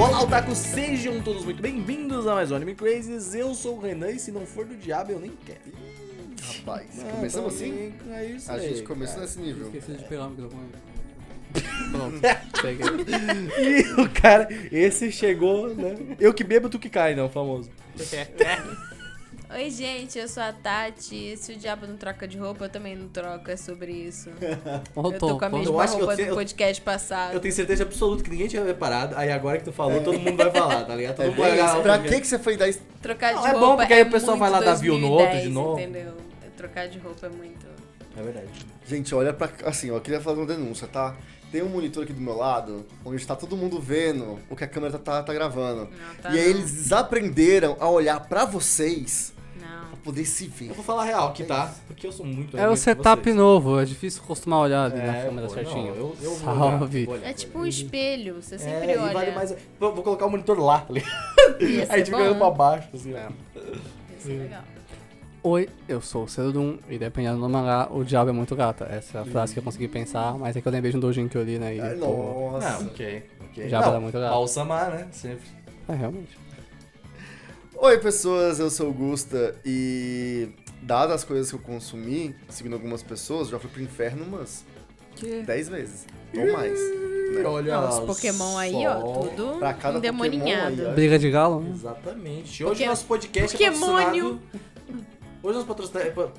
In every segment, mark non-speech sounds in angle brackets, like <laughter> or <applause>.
Olá, otaku, sejam todos muito bem-vindos a mais um Anime Crazes. Eu sou o Renan e se não for do diabo, eu nem quero. Rapaz, Ah, começamos tá assim? É isso A aí, gente começou cara. nesse nível. Esqueci de pegar o microfone. <laughs> Pronto, peguei. <laughs> E o cara, esse chegou, né? Eu que bebo, tu que cai, não, famoso. <laughs> Oi, gente, eu sou a Tati. Se o diabo não troca de roupa, eu também não troco. É sobre isso. <laughs> Eu tô com a mesma Eu acho roupa do podcast passado. Eu tenho certeza absoluta que ninguém tinha reparado. Aí agora que tu falou, todo mundo vai falar, tá ligado? <laughs> Todo É mundo vai olhar Pra que, que você foi dar isso? Trocar Não, de é bom, roupa porque aí o pessoal vai lá dar view no outro de 2010, novo. Entendeu? Trocar de roupa é muito. É verdade. Gente, olha pra. Assim, ó, eu queria fazer uma denúncia, tá? Tem um monitor aqui do meu lado, onde tá todo mundo vendo o que a câmera tá, tá, tá gravando. Não, tá e aí não. eles desaprenderam a olhar pra vocês poder se ver. Eu vou falar a real aqui, tá? Porque eu sou muito É o setup vocês. novo, é difícil acostumar a olhar ali na É, câmera pô, certinho. não, eu, eu Salve. olhar, É tipo um espelho, você sempre é, olha. Vale mais. Vou, vou colocar o monitor lá, tá ligado? <laughs> Ia Aí ser a gente fica olhando pra bom. baixo, assim. É. ó. Ia ser legal. Oi, eu sou o Cedum e dependendo do mangá, o diabo é muito gata. Essa é a frase que eu consegui pensar, mas é que eu lembrei de um doujin que eu li, né? E, Ai, pô, nossa. Não, ok, ok. Já não, vai muito gato. Balsamar, né? Sempre. é realmente. Oi, pessoas, eu sou o Gusta e. Dadas as coisas que eu consumi, seguindo algumas pessoas, já fui pro inferno umas Que? 10 vezes. Ou mais. né? Olha Não, os Pokémon aí, ó, tudo Pra cada endemoninhado. Pokémon aí, ó. Briga de galo? né? Exatamente. Hoje Poké- nosso podcast Pokémônio. é patrocinado... Hoje nosso patrocinado... é pa-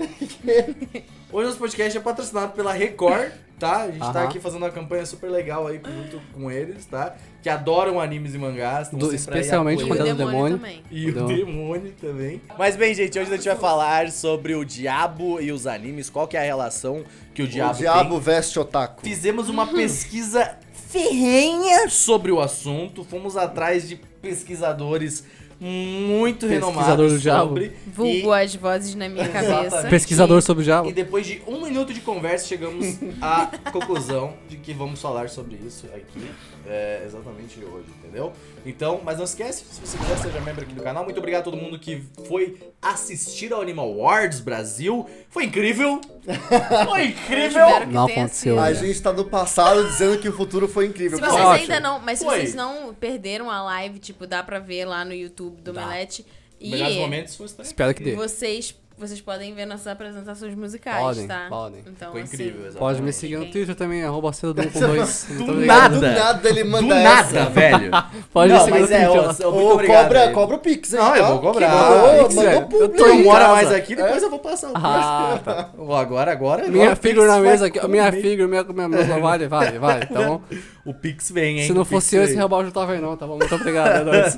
<laughs> Hoje nosso podcast é patrocinado pela Record, tá? A gente tá Aham. aqui fazendo uma campanha super legal aí junto com eles, tá? Que adoram animes e mangás. Do- especialmente o quando é do demônio, também. E o demônio também. Mas bem, gente, hoje a gente vai falar sobre o diabo e os animes. Qual que é a relação que o diabo, o diabo tem. veste otaku. Fizemos uma pesquisa ferrenha sobre o assunto. Fomos atrás de pesquisadores muito Pesquisador renomados do diabo. sobre. Vulgo as vozes na minha cabeça. Pesquisador sobre o E, diabo. e depois de um minuto de conversa, chegamos à conclusão de que vamos falar sobre isso aqui. É, exatamente hoje, entendeu? Então, mas não esquece, se você quiser, seja membro aqui do canal. Muito obrigado a todo mundo que foi assistir ao Animal Awards Brasil. Foi incrível! <laughs> Foi incrível! Espero que Não aconteceu. A gente tá no passado dizendo que o futuro foi incrível. Se vocês Ótimo. ainda não, mas se Foi. vocês não perderam a live, tipo, dá pra ver lá no YouTube do Dá. Melete. E Melhores momentos foi Espero que dê. vocês, vocês podem ver nossas apresentações musicais, Podem, tá? podem. Então, Foi assim, incrível, exatamente. Pode me seguir no? Twitter também, arroba Cedum <laughs> com dois. Do obrigado. Do nada ele Do manda nada, essa. velho. <laughs> Pode não, me seguir no mas é, Twitter. ô, ô, muito Ô, obrigado. cobra, aí. cobra o Pix, hein? Não, eu vou cobrar. Mandou, Pix, mandou é. publi Eu tô em mora mais aqui, depois eu vou passar o Ah, tá. <laughs> Agora, agora. Minha figura Pix na mesa aqui, minha figura, minha, minha, minha vale, vale, vale, tá bom? O Pix vem, hein? Se não Pix fosse eu, esse vem. rebal já tava aí não, tá bom? Muito obrigado, é nóis.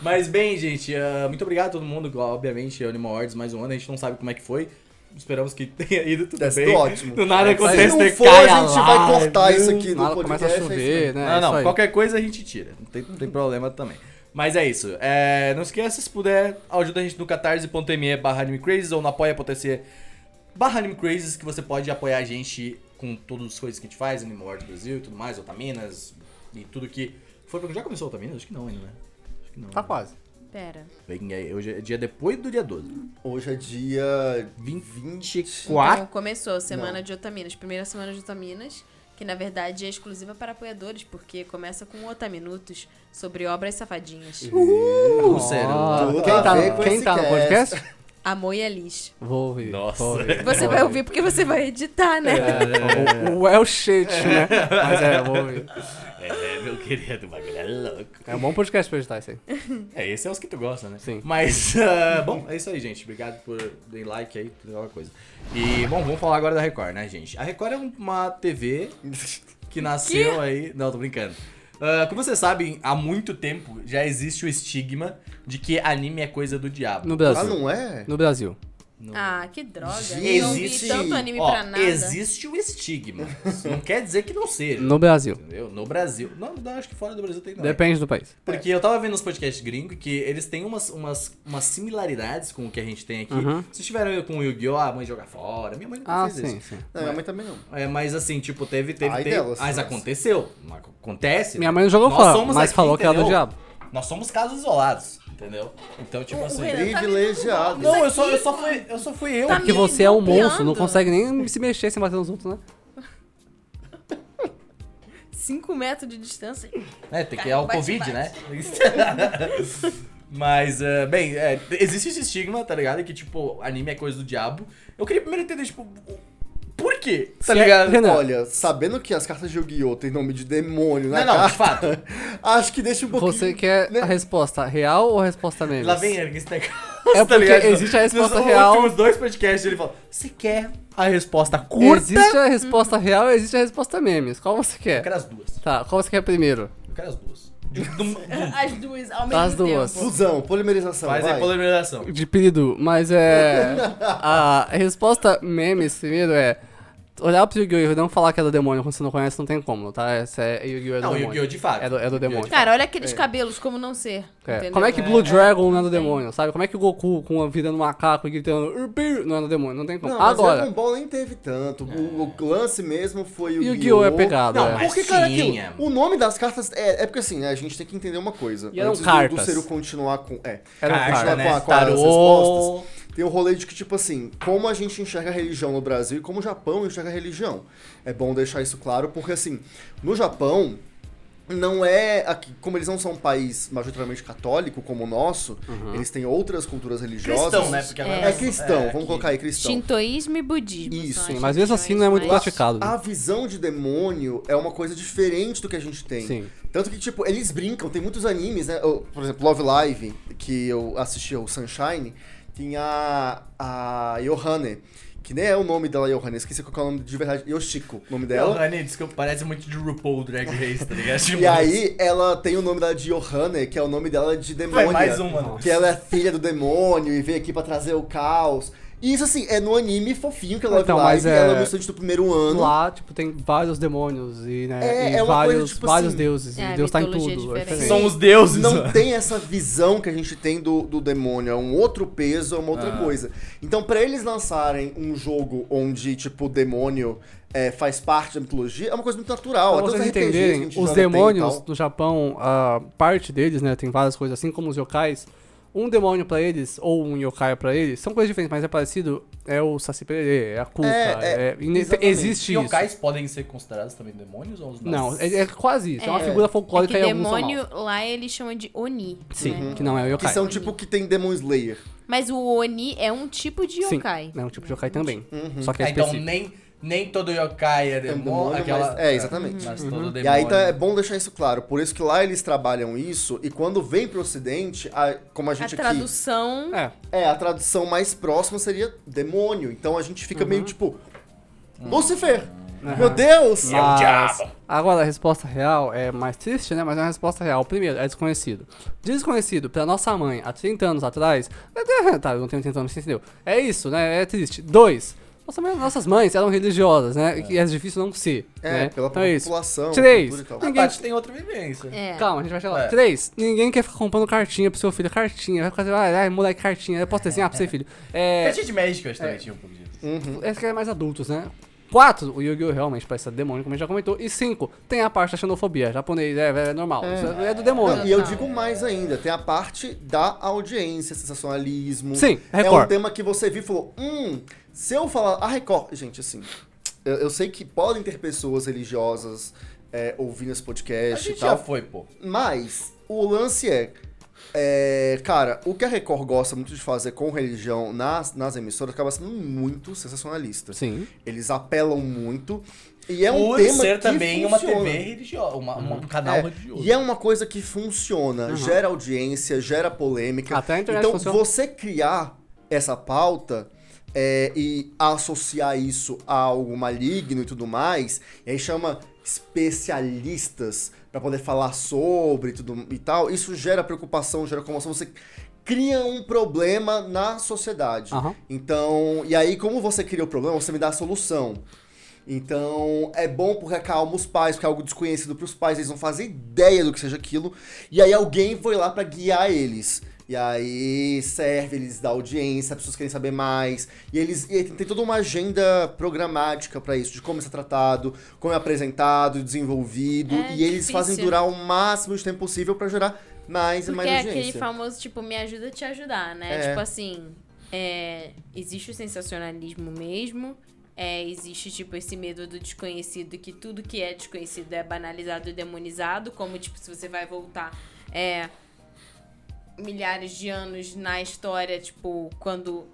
Mas bem, gente, ah, muito obrigado a todo mundo. Obviamente, Animal Awards mais um ano, a gente não sabe como é que foi. Esperamos que tenha ido tudo Deve bem. ótimo. Do nada Se acontece, não você for, a gente vai cortar isso aqui no Nada podcast. começa a é chover, aí. né? Não, É isso não, aí. qualquer coisa a gente tira. Não tem, não tem problema também. Mas é isso. É, não esqueça, se puder, ajuda a gente no catarse.me barra animecrazes ou no apoia.se barra animecrazes, que você pode apoiar a gente com todas as coisas que a gente faz, Animal Awards Brasil e tudo mais, Otaminas e tudo que... Foi, já começou Otaminas? Acho que não ainda, né? Acho que não. Tá quase. Pera. Vem aí, hoje é dia depois do dia 12. Hoje é dia 24. Então, começou a semana de Otaminas. Primeira semana de Otaminas, que na verdade é exclusiva para apoiadores, porque começa com Otaminutos sobre obras safadinhas. Uh, sério. Tudo Quem tá, quem tá no cast. podcast? <laughs> Amor e Alice. Vou ouvir. Nossa. vou ouvir. Você vai ouvir porque você vai editar, né? É, o, o well shit, né? Mas é, eu vou ouvir. É, meu querido, o bagulho é louco. É um bom podcast pra editar isso aí. <laughs> É, esse é os que tu gosta, né? Sim. Mas, ah, bom, é isso aí, gente. Obrigado por deem like aí, tudo aquela coisa. E, bom, vamos falar agora da Record, né, gente? A Record é uma TV que nasceu aí... Não, tô brincando. Ah, como vocês sabem, há muito tempo já existe o estigma de que anime é coisa do diabo. No Ah, Brasil. não é? No Brasil. No- Ah, que droga. Existe- Eu não vi tanto anime Ó, pra nada. existe o estigma. Isso não quer dizer que não seja. No Brasil. Entendeu? No Brasil. Não, não, acho que fora do Brasil tem não. Depende do país. Porque eu tava vendo os podcasts gringos que eles têm umas, umas, umas similaridades com o que a gente tem aqui. Uhum. Vocês tiveram com o Yu-Gi-Oh! A mãe joga fora. Minha mãe nunca Ah, fez sim, isso. sim. Não, minha mãe também não. É, mas assim, tipo, teve, teve, Ai teve. delas, mas mas- aconteceu. Acontece. Minha né? mãe não jogou Nós fora, somos mas aqui, falou que era do entendeu? diabo. Nós somos casos isolados, entendeu? Então, tipo assim. Tá Privilegiado. Não, eu só, eu só fui. Eu só fui eu. Tá Porque você é um monstro, não consegue nem se mexer sem bater nos outros, né? 5 metros de distância. É, tem que é o Covid, bate. né? <laughs> Mas, é, bem, é, existe esse estigma, tá ligado? Que, tipo, anime é coisa do diabo. Eu queria primeiro entender, tipo, por quê? Tá Se- ligado? Renan, Olha, sabendo que as cartas de Yu-Gi-Oh! tem nome de demônio na Não, não, de carta, fato. <laughs> acho que deixa um pouquinho... Você quer né? a resposta real ou a resposta memes? Lá vem ele, esse negócio, É tá porque ligado? existe a resposta Nos real. últimos dois podcasts ele fala, você quer a resposta curta? Existe a resposta real e existe a resposta memes. Qual você Eu quer? quero as duas. Tá, qual você quer primeiro? Eu quero as duas. <laughs> As duas ao mesmo As duas. tempo. Fusão, polimerização, Faz aí vai. polarização. De pedido, mas é. <laughs> A resposta memes primeiro é. Olhar pro Yu-Gi-Oh! e não falar que é do demônio quando você não conhece não tem como, tá? Essa é Yu-Gi-Oh! é do Não, demônio. Yu-Gi-Oh! de fato. É do, é do demônio. Cara, olha aqueles cabelos, como não ser. É. Como é que Blue Dragon não é do demônio, sabe? Como é que o Goku com a vida no macaco e gritando não é do demônio? Não tem como. Não, mas Agora, Dragon Ball nem teve tanto. O, o lance mesmo foi o Yu-Gi-Oh! é pegado. Não, é. mas- Porque, cara, aquilo, o nome das cartas é, é porque assim, né, a gente tem que entender uma coisa. E eram Antes do- cartas. do Ciro continuar com. É. Eram continuar né? com, a, com as respostas. Tem o rolê de que, tipo assim, como a gente enxerga a religião no Brasil e como o Japão enxerga a religião. É bom deixar isso claro, porque assim, no Japão, não é. Aqui, como eles não são um país majoritariamente católico como o nosso, eles têm outras culturas religiosas. Cristão, né? Porque É. É cristão, é, vamos colocar aí cristão. Shintoísmo e budismo. Isso, sim, mas mesmo assim não é muito praticado. A visão de demônio é uma coisa diferente do que a gente tem. Sim. Tanto que, tipo, eles brincam, tem muitos animes, né? Por exemplo, Love Live, que eu assisti o Sunshine, tinha a Yohane, que nem é o nome dela, Yohane, esqueci qual é o nome de verdade, Yoshiko, o nome Ela, dela. Rani, desculpa, parece muito de RuPaul Drag Race, tá ligado? E aí, ela tem o nome dela de Yohane, que é o nome dela de demônio. Mais um, mano. Que ela é filha do demônio e veio aqui pra trazer o caos. E isso, assim, é no anime fofinho que é Love Então, mas é- ela é no estudante do primeiro ano. Lá, tipo, tem vários demônios e, né, É, e é uma coisa, vários, tipo vários assim, deuses. É, e a Deus tá em tudo. é. São os deuses. não tem essa visão que a gente tem do, do demônio. É um outro peso, é uma outra Ah. coisa. Então, pra eles lançarem um jogo onde, tipo, o demônio é, faz parte da mitologia, é uma coisa muito natural. Pra os vocês entenderem, os demônios do Japão, a parte deles, né, tem várias coisas, assim como os yokais. Um demônio pra eles, ou um yokai pra eles, são coisas diferentes, mas é parecido, é o Saci Pererê, é a Kuka, É, é, é, e exatamente. existe isso. Yokais podem ser considerados também demônios ou os Não, é, é quase isso, é, uma É. figura É folclórica que e demônio lá eles chamam de Oni. Sim, né? que não é o Que yokai. são, tipo, que tem Demon Slayer. Mas o Oni é um tipo de Sim, yokai. é um tipo de yokai também. Uhum. Só que é Ah, então específico. nem, nem todo yokai é demônio. demônio, aquela... mas- é, exatamente. Mas todo demônio. E aí tá, é bom deixar isso claro. Por isso que lá eles trabalham isso, e quando vem pro ocidente, a- como a A gente aqui... tradução. É, É, a tradução mais próxima seria demônio. Então a gente fica Uhum. meio tipo. Lucifer! Meu Deus! É o Mas, diabo. Agora, a resposta real é mais triste, né? Mas é uma resposta real. Primeiro, é desconhecido. Desconhecido pra nossa mãe há 30 anos atrás. <laughs> Tá, eu não tenho 30 anos, você entendeu? É isso, né? É triste. Dois, nossa nossas mães eram religiosas, né? E é difícil não ser. É, né? pela então é isso. população. Três. Ninguém- tem outra vivência. É. Calma, a gente vai chegar lá. É. Três, ninguém quer ficar comprando cartinha pro seu filho. Cartinha, vai ficar assim, ai, ai, moleque, cartinha. Eu posso desenhar pro seu filho. <laughs> É. Cartinha de Magic, eu acho que também tinha um pouco disso. Uhum. Esse que é mais adultos, né? Quatro, o Yu-Gi-Oh! realmente parece ser demônio, como a gente já comentou. E cinco, tem a parte da xenofobia. Japonês, é, é normal. É. É do demônio. Não, e eu digo mais ainda, tem a parte da audiência, sensacionalismo. Sim, É um Record. tema que você viu e falou, hum, se eu falar. A Record, gente, assim, eu, eu sei que podem ter pessoas religiosas é, ouvindo esse A podcast e gente já tal. foi, pô. Mas o lance é, é, Cara, o que a Record gosta muito de fazer com religião nas, nas emissoras acaba sendo muito sensacionalista. Sim. Eles apelam muito. E é um Por tema ser que também funciona. uma TV religiosa, uma- um canal É, religioso. e é uma coisa que funciona, gera audiência, gera polêmica. Até a internet então, funciona. você criar essa pauta é, e associar isso a algo maligno e tudo mais, e aí chama especialistas pra poder falar sobre e tudo e tal, isso gera preocupação, gera comoção, você cria um problema na sociedade. Aham. Então, e aí como você cria o problema, você me dá a solução. Então, é bom porque acalma os pais, porque é algo desconhecido pros pais, eles não fazem ideia do que seja aquilo. E aí alguém foi lá pra guiar eles. E aí serve, eles dão audiência, as pessoas querem saber mais. E eles e tem toda uma agenda programática pra isso, de como isso é tratado, como é apresentado, desenvolvido. É e eles difícil. fazem durar o máximo de tempo possível pra gerar mais e Porque mais é audiência. aquele famoso, tipo, me ajuda a te ajudar, né? É. Tipo assim, é, existe o sensacionalismo mesmo, é, existe, tipo, esse medo do desconhecido, que tudo que é desconhecido é banalizado e demonizado, como, tipo, se você vai voltar é, milhares de anos na história, tipo, quando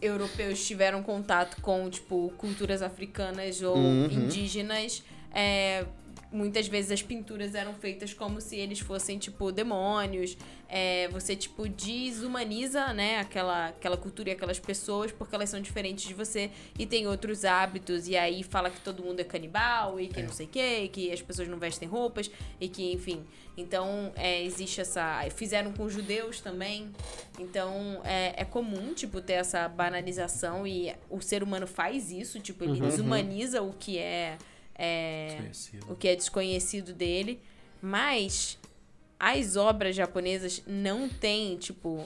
europeus tiveram contato com, tipo, culturas africanas ou Uhum. indígenas, é, muitas vezes as pinturas eram feitas como se eles fossem, tipo, demônios. É, você, tipo, desumaniza, né, aquela, aquela cultura e aquelas pessoas porque elas são diferentes de você e tem outros hábitos. E aí fala que todo mundo é canibal e que não sei o quê, e que as pessoas não vestem roupas e que, enfim. Então, é, existe essa... Fizeram com os judeus também. Então, é, é comum, tipo, ter essa banalização e o ser humano faz isso, tipo, ele desumaniza o que é... é Desconhecido. o que é desconhecido dele, mas as obras japonesas não têm, tipo,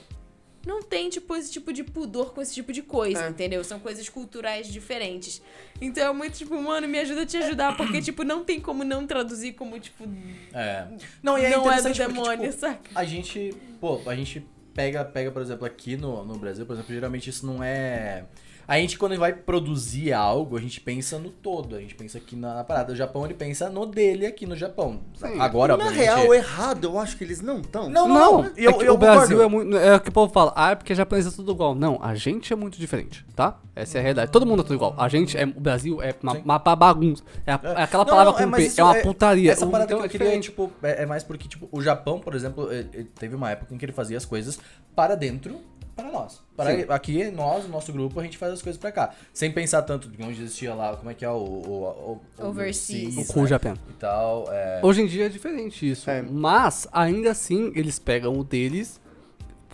não tem, tipo, esse tipo de pudor com esse tipo de coisa, É. entendeu? São coisas culturais diferentes. Então é muito, tipo, mano, me ajuda a te ajudar, porque, <coughs> tipo, não tem como não traduzir como, tipo, É. Não, e é não é do demônio, tipo, saca? a gente, pô, a gente pega, pega, por exemplo, aqui no, no Brasil, por exemplo, geralmente isso não é. A gente, quando vai produzir algo, a gente pensa no todo. A gente pensa aqui na, na parada. O Japão, ele pensa no dele aqui no Japão. Sim. Agora, Na obviamente... real, errado, eu acho que eles não estão. Não, Não, eu, é que eu o Brasil concordo. é muito. É o que o povo fala, ah, é porque japonês é tudo igual. Não, a gente é muito diferente, tá? Essa é a realidade. Todo mundo é tudo igual. A gente é. O Brasil é uma, uma bagunça. É, a- é aquela Não, palavra não, é, com mas P. isso É uma é- putaria. Essa O- parada então que eu é queria, diferente. tipo, é, é mais porque, tipo, o Japão, por exemplo, ele- ele teve uma época em que ele fazia as coisas para dentro, para nós. Para Sim. aqui, nós, o nosso grupo, a gente faz as coisas pra cá. Sem pensar tanto de onde existia lá, como é que é o... o, o Overseas. O Cool né? Japan. E tal, é... Hoje em dia é diferente isso. É. Mas, ainda assim, eles pegam o deles,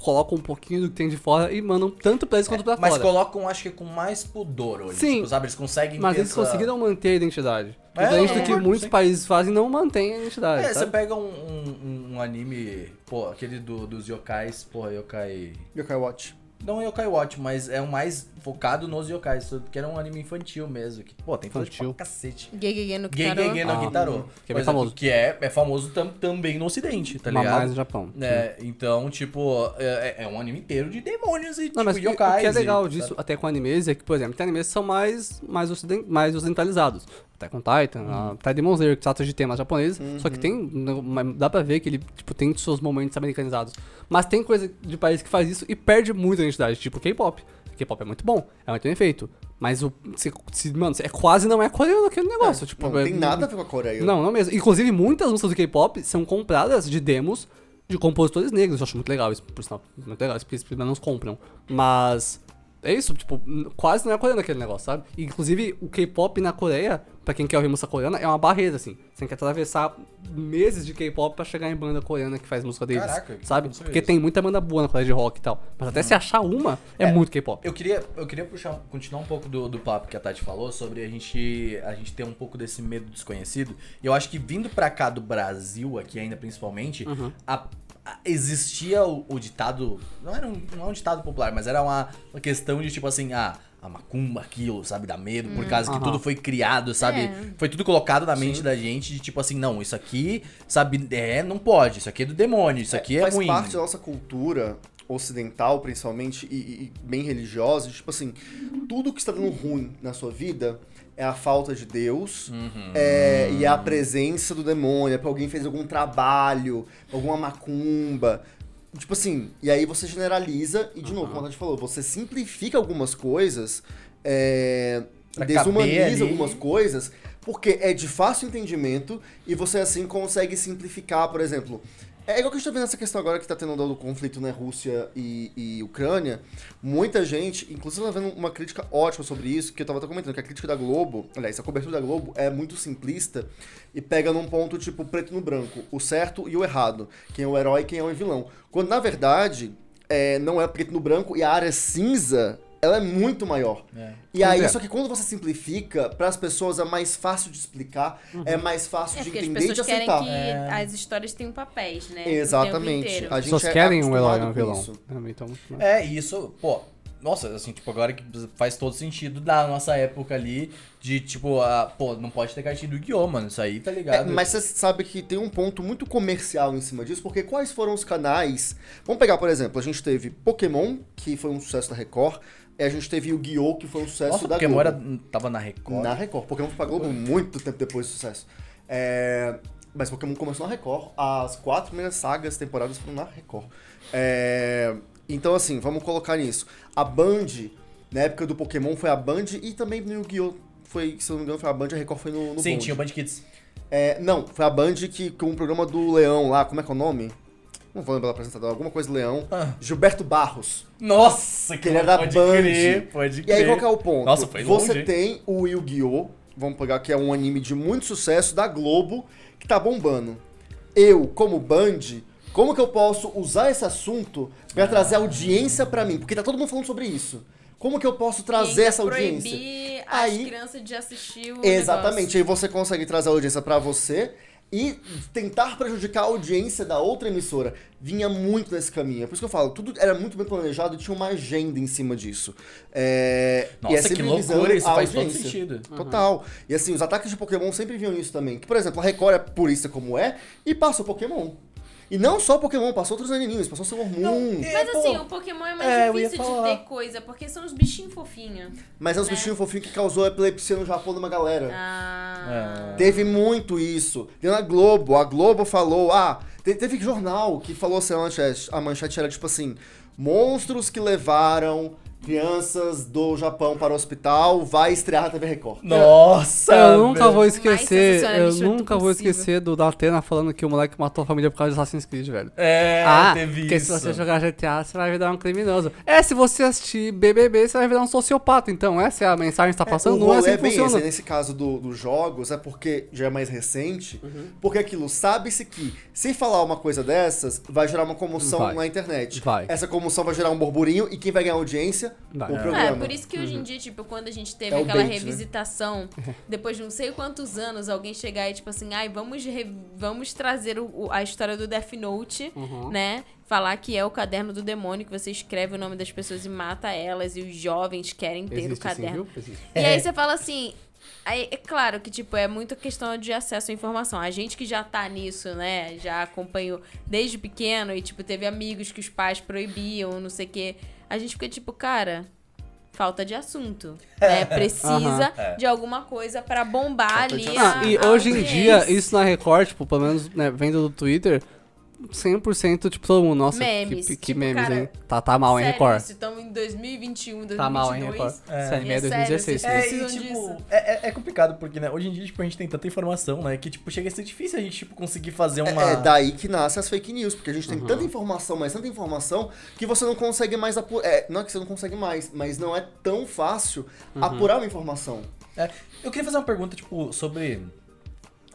colocam um pouquinho do que tem de fora e mandam tanto pra eles quanto pra Mas fora. colocam, acho que com mais pudor hoje. Sim. Tipo, sabe, eles conseguem Mas eles essa- conseguiram manter a identidade. É, Diferente do que concordo, muitos sim. países fazem, não mantém a identidade. É, você sabe? pega um, um, um anime, pô, aquele do, dos yokais, porra, yokai... Yokai Watch. Não Yokai Watch, mas é o mais focado nos yokais, que era um anime infantil mesmo. Que, pô, tem coisa Infantil. pra cacete. Gege no Gay Kitaro. Gay no Ah, Gitaro. que é bem exemplo, famoso. Que é, é famoso tam- também no ocidente, tá ligado? mais no Japão. É, então, tipo, é, é um anime inteiro de demônios e, Não, tipo, mas o que- yokais. o que é legal e- disso, até com animes, é que, por exemplo, tem animes que são mais, mais, ociden- mais ocidentalizados. Até com Titan, Uhum. até Demon Slayer, que trata de temas japoneses, só que tem, não, mas dá pra ver que ele, tipo, tem seus momentos americanizados. Mas tem coisa de país que faz isso e perde muito a identidade, tipo K-pop. K-pop é muito bom, é muito bem feito. Mas o. Se, se- mano, é quase não é coreano aquele negócio. tipo, não é- tem nada a ver com a Coreia. Não, não mesmo. Inclusive, muitas músicas do K-pop são compradas de demos de compositores negros. Eu acho muito legal isso, por sinal. Muito legal, isso, porque eles menos compram. Mas. É isso, tipo, quase não é coreano aquele negócio, sabe? E, inclusive, o K-pop na Coreia, pra quem quer ouvir música coreana, é uma barreira, assim. Você tem que atravessar meses de K-pop pra chegar em banda coreana que faz música deles. Caraca, sabe? Porque disso. tem muita banda boa na Coreia de rock e tal. Mas até se achar uma, é, É, muito K-pop. Eu queria, eu queria puxar, continuar um pouco do, do papo que a Tati falou sobre a gente, a gente ter um pouco desse medo desconhecido. E eu acho que vindo pra cá do Brasil, aqui ainda principalmente, Uhum. a- existia o, o ditado. Não era um, não é um ditado popular, mas era uma, uma questão de tipo assim, ah. A macumba, aquilo, sabe, dá medo, por causa que tudo foi criado, sabe? É. Foi tudo colocado na mente da gente de tipo assim, não, isso aqui, sabe, é, não pode, isso aqui é do demônio, isso aqui é, faz ruim. parte da nossa cultura ocidental, principalmente, e, e bem religiosa, de, tipo assim, tudo que está dando ruim na sua vida é a falta de Deus Uhum. é, e a presença do demônio, é porque alguém fez algum trabalho, alguma macumba. Tipo assim, e aí você generaliza, e de novo, como a gente falou, você simplifica algumas coisas, é, desumaniza algumas coisas, porque é de fácil entendimento e você assim consegue simplificar, por exemplo. É igual que a gente tá vendo essa questão agora que tá tendo do conflito, né, Rússia e, e Ucrânia. Muita gente, inclusive tava vendo uma crítica ótima sobre isso, que eu tava até comentando, que a crítica da Globo, aliás, a cobertura da Globo é muito simplista e pega num ponto tipo preto no branco, o certo e o errado, quem é o herói e quem é o vilão. Quando na verdade é, não é preto no branco e a área cinza ela é muito maior. É. E aí, é. só que quando você simplifica, para as pessoas é mais fácil de explicar, é mais fácil É de entender e de querem aceitar. que É. as histórias tenham papéis, né? Exatamente. A As gente pessoas é querem um herói e um vilão. isso. É, Então, É, e isso, pô, nossa, assim, tipo, agora que faz todo sentido da nossa época ali, de tipo, a, pô, não pode ter cartinha do Guiô, mano, isso aí, tá É, ligado? mas você sabe que tem um ponto muito comercial em cima disso, porque quais foram os canais? Vamos pegar, por exemplo, a gente teve Pokémon, que foi um sucesso da Record, a gente teve o Guiô, que foi um sucesso Nossa, da Pokémon Globo. tava na Record. Na Record. Pokémon foi pra Globo muito tempo depois do sucesso. É, Mas Pokémon começou na Record. As quatro primeiras sagas, temporadas foram na Record. É, Então, assim, vamos colocar nisso. A Band, na época do Pokémon, foi a Band e também no Yu-Gi-Oh! Foi, se eu não me engano, foi a Band, a Record foi no, no Sim, Bond. tinha o Band Kids. É, não, foi a Band que, com o programa do Leão lá, como é que é o nome? Não vou lembrar do apresentador, alguma coisa Leão. Ah. Gilberto Barros. Nossa, Que ele era pode Band. crer, pode E crer. aí, qual que é o ponto? Nossa, foi Você longe, hein? tem o Yu-Gi-Oh! Vamos pegar que é um anime de muito sucesso da Globo, que tá bombando. Eu, como Band, como que eu posso usar esse assunto pra trazer audiência pra mim? Porque tá todo mundo falando sobre isso. Como que eu posso trazer essa audiência? proibir Aí- as crianças de assistir o Exatamente, aí você consegue trazer a audiência pra você e tentar prejudicar a audiência da outra emissora. Vinha muito nesse caminho. É por isso que eu falo, tudo era muito bem planejado e tinha uma agenda em cima disso. É... e é Nossa, que loucura, isso faz todo sentido. Total. E assim, os ataques de Pokémon sempre vinham nisso também. Que, por exemplo, a Record é purista como é e passa o Pokémon. E não só Pokémon, passou outros animes, passou Sailor Moon. é- Mas pô, assim, o Pokémon é mais é, difícil de falar. ter coisa, porque são os bichinhos fofinhos. Mas é os né? bichinhos fofinhos que causou epilepsia no Japão de uma galera. Ah. É. Teve muito isso. Tem na Globo. A Globo falou, ah, te- teve jornal que falou assim, a manchete, a manchete era tipo assim, monstros que levaram crianças do Japão para o hospital, vai estrear na TV Record. Nossa! Eu nunca velho. vou esquecer, eu sensacionalista nunca vou possível. esquecer do Datena falando que o moleque matou a família por causa de Assassin's Creed, velho. É, ah, teve porque isso. se você jogar GTA, você vai virar um criminoso. É, se você assistir BBB, você vai virar um sociopata. Então, essa é a mensagem que tá passando, o não é assim que bem funciona. esse. Nesse caso do- dos jogos, é porque já é mais recente, Uhum. porque aquilo sabe-se que se falar uma coisa dessas, vai gerar uma comoção Vai. na internet. Vai. Essa comoção vai gerar um burburinho e quem vai ganhar audiência? O É. programa. É, por isso que hoje em dia, tipo, quando a gente teve É o aquela bait, né? revisitação, <laughs> depois de não sei quantos anos, alguém chegar e, tipo assim, ai, vamos, re- vamos trazer o- o- a história do Death Note, Uhum. né? Falar que é o caderno do demônio, que você escreve o nome das pessoas e mata elas, e os jovens querem ter o Existe assim, caderno. E aí você fala assim. Aí, é claro que, tipo, é muito questão de acesso à informação. A gente que já tá nisso, né? Já acompanhou desde pequeno e, tipo, teve amigos que os pais proibiam, não sei o quê. A gente fica, tipo, cara, falta de assunto. <laughs> Né? Precisa Aham. de alguma coisa pra bombar Falta ali. de a- Ah, e a hoje em dia, isso na Record, tipo, pelo menos né, vendo do Twitter, 100%, tipo, todo mundo, nossa, Memes, que, que tipo, memes, cara, hein? Tá, tá mal, hein, Sério, Record? Estamos em 2021, 2022. Tá mal, hein, Record? É. Esse anime é É sério, 2016. vocês É, e, tipo, é, é- é complicado, porque, né, hoje em dia, tipo, a gente tem tanta informação, né, que, tipo, chega a ser difícil a gente, tipo, conseguir fazer uma... É, é daí que nascem as fake news, porque a gente tem Uhum. tanta informação, mas tanta informação, que você não consegue mais apurar. É, não é que você não consegue mais, mas não é tão fácil Uhum. apurar uma informação. É, eu queria fazer uma pergunta, tipo, sobre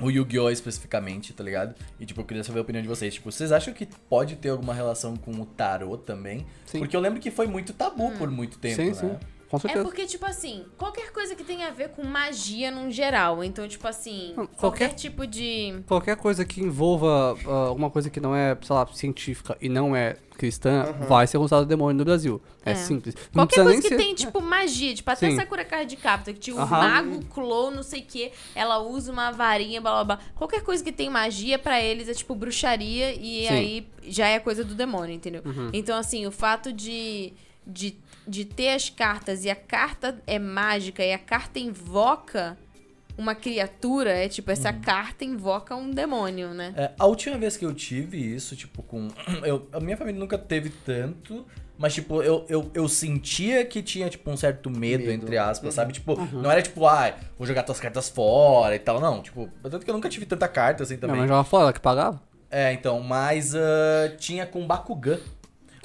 o Yu-Gi-Oh! especificamente, tá ligado? E, tipo, eu queria saber a opinião de vocês. Tipo, vocês acham que pode ter alguma relação com o tarô também? Sim. Porque eu lembro que foi muito tabu por muito tempo, Sim, né? sim. Com É certeza. porque, tipo assim, qualquer coisa que tenha a ver com magia num geral. Então, tipo assim, qualquer, qualquer- tipo de. Qualquer coisa que envolva alguma coisa que não é, sei lá, científica e não é cristã, vai ser usado demônio no Brasil. É, É. simples. Não Qualquer coisa nem que ser- tem, tipo, magia. Tipo, até Sim. Sakura Card Captor, que tinha o Aham. mago, clone, não sei o quê. Ela usa uma varinha, blá blá blá. Qualquer coisa que tem magia, pra eles é, tipo, bruxaria. E Sim. aí já é coisa do demônio, entendeu? Uhum. Então, assim, o fato de, de, de ter as cartas e a carta é mágica e a carta invoca uma criatura, é tipo, essa Uhum. carta invoca um demônio, né? É, a última vez que eu tive isso, tipo, com. <clears throat> Eu, a minha família nunca teve tanto. Mas, tipo, eu, eu, eu sentia que tinha, tipo, um certo medo, Medo. entre aspas, sabe? Tipo, Uhum. não era tipo, ah, vou jogar tuas cartas fora e tal. Não, tipo, tanto que eu nunca tive tanta carta assim Minha também. mãe joga fora, ela que pagava? É, então, mas ah, tinha com Bakugan.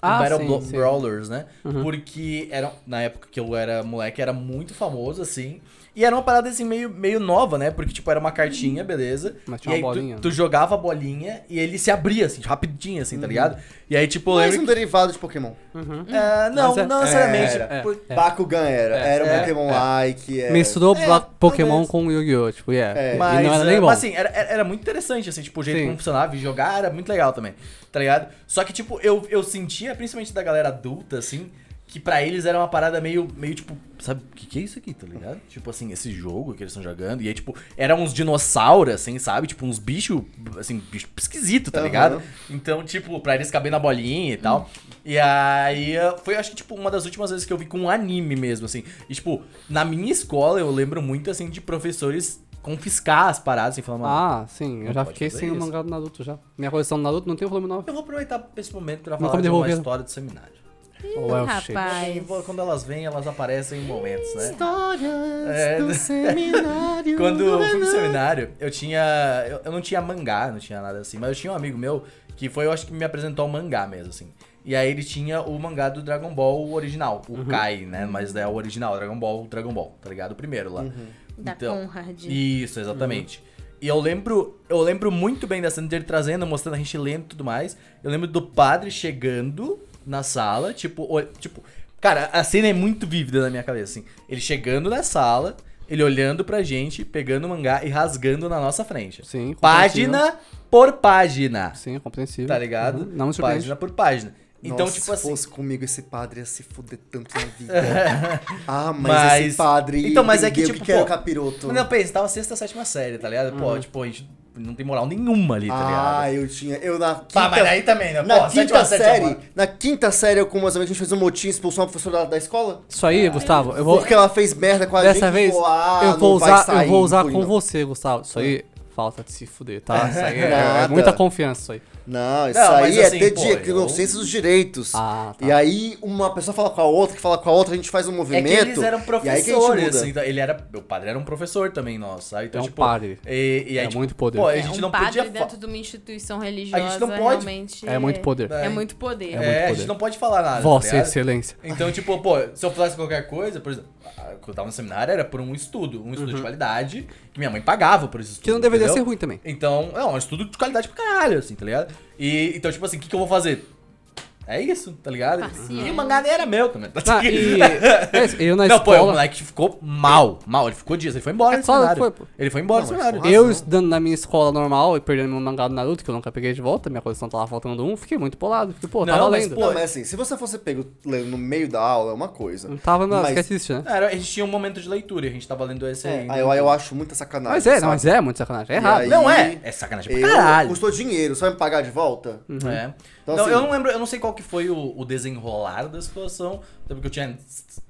Ah, Battle sim, sim. Brawlers, né? Uhum. Porque era, na época que eu era moleque, era muito famoso, assim. E era uma parada, assim, meio, meio nova, né? Porque, tipo, era uma cartinha, beleza? Mas tinha e aí uma tu- bolinha. Tu, jogava a bolinha e ele se abria, assim, rapidinho, assim, tá ligado? E aí, tipo, eu Mais um derivado de Pokémon. Uhum. que... É, não, é- não necessariamente. era, é, por- é. Bakugan era. É, era um é, Pokémon-like. É. Misturou É, Pokémon talvez. com Yu-Gi-Oh! Tipo, yeah. É. E Mas, não era nem bom. mas assim, era, era era muito interessante, assim, tipo, o jeito Sim. como funcionava e jogar era muito legal também, tá ligado? Só que, tipo, eu, eu sentia, principalmente da galera adulta, assim, que pra eles era uma parada meio, meio tipo, sabe, o que, que é isso aqui, tá ligado? Tipo assim, esse jogo que eles estão jogando. E aí, tipo, eram uns dinossauros, assim, sabe? Tipo, uns bichos, assim, bicho esquisito, tá Aham. ligado? Então, tipo, pra eles caber na bolinha e tal. E aí, foi, acho que, tipo, uma das últimas vezes que eu vi com um anime mesmo, assim. E, tipo, na minha escola eu lembro muito, assim, de professores confiscar as paradas, assim, mano, Ah, sim, eu já fiquei sem o mangá do Naruto já. Minha coleção do Naruto não tem o volume 9. eu vou aproveitar esse momento pra falar de uma história do seminário. Ou é o. Rapaz. E, Quando elas vêm, elas aparecem em momentos, né? Histórias É, do seminário. <laughs> Quando eu fui pro seminário, eu tinha. Eu, eu não tinha mangá, não tinha nada assim, mas eu tinha um amigo meu que foi, eu acho que me apresentou ao mangá mesmo, assim. E aí ele tinha o mangá do Dragon Ball original, o Kai, né? Mas é o original, Dragon Ball, Dragon Ball, tá ligado? O primeiro lá. Da Então, Conrad. Isso, exatamente. E eu lembro, eu lembro muito bem da cena dele trazendo, mostrando a gente lendo e tudo mais. Eu lembro do padre chegando na sala, tipo, tipo, cara, a cena é muito vívida na minha cabeça, assim. Ele chegando na sala, ele olhando pra gente, pegando o mangá e rasgando na nossa frente. Sim. Página por página. Sim, compreensível. Tá ligado? Uhum, Não me surpreende. página por página. Então, Nossa, tipo se assim. fosse comigo, esse padre ia se fuder tanto na vida. <laughs> ah, mas, Mas- esse padre Então, mas é que, tipo, que pô, capiroto. Não, pensa, tava sexta, sétima série, tá ligado? Uhum. Pô, tipo, a gente não tem moral nenhuma ali, tá ligado? ah, eu tinha. Eu na quinta, Tá, mas aí também, né? na Pô, sétima quinta série, na quinta série, eu com meus amigos, a gente fez um motim, expulsou uma professora da, da escola. Isso aí, Gustavo, eu vou. Porque ela fez merda com a Dessa gente. vez, falou, ah, eu vou usar, sair, eu vou usar com não. você, Gustavo. Isso aí, falta de se fuder, tá? <laughs> Isso aí é, é muita confiança, isso aí. Não, isso Não, aí é assim, ter pô, de eu- consciência dos direitos. Ah, tá. E aí, uma pessoa fala com a outra, que fala com a outra, a gente faz um É movimento. que eles eram a gente professores, assim, então, ele era, o padre era um professor também, nosso, sabe? Então, É um tipo, padre. E, e aí, É tipo, muito poder. Pô, a É, gente um não padre podia... dentro de uma instituição religiosa não pode- realmente É muito poder. É, muito poder. É É, a gente não pode falar nada, Vossa tá? Excelência. Então, tipo, pô, se eu falasse qualquer coisa, por exemplo, quando eu tava no seminário, era por um estudo, um estudo de qualidade, que minha mãe pagava por esse estudo. Uhum. Que não deveria entendeu? ser ruim também. Então, é um estudo de qualidade pra caralho, assim, tá ligado? E, então, tipo assim, o que, que eu vou fazer? É isso, tá ligado? Paciência. E o mangá nem era meu também. Tá Ah, ligado? e <laughs> é, eu na não, pô, o escola, moleque ficou mal, mal. Ele ficou dias, ele foi embora É, do só cenário. foi, pô. Ele foi embora Não, do mas cenário. eu razão. estudando na minha escola normal e perdendo meu mangá do Naruto, que eu nunca peguei de volta, minha coleção tava faltando um, fiquei muito bolado. Fiquei, pô, Não, tava mas, lendo. pô, Não, mas assim, se você fosse pego lendo no meio da aula, é uma coisa. Não tava na Mas- esquece né? Era, a gente tinha um momento de leitura e a gente tava lendo esse É, aí. eu, eu acho muita sacanagem. Mas é, sabe? não, mas é muito sacanagem. É errado. aí- Não é, é sacanagem pra Eu, caralho. custou dinheiro, vai me pagar de volta? É. Então, não, assim- eu não lembro, eu não sei qual que foi o, o desenrolar da situação, até porque eu tinha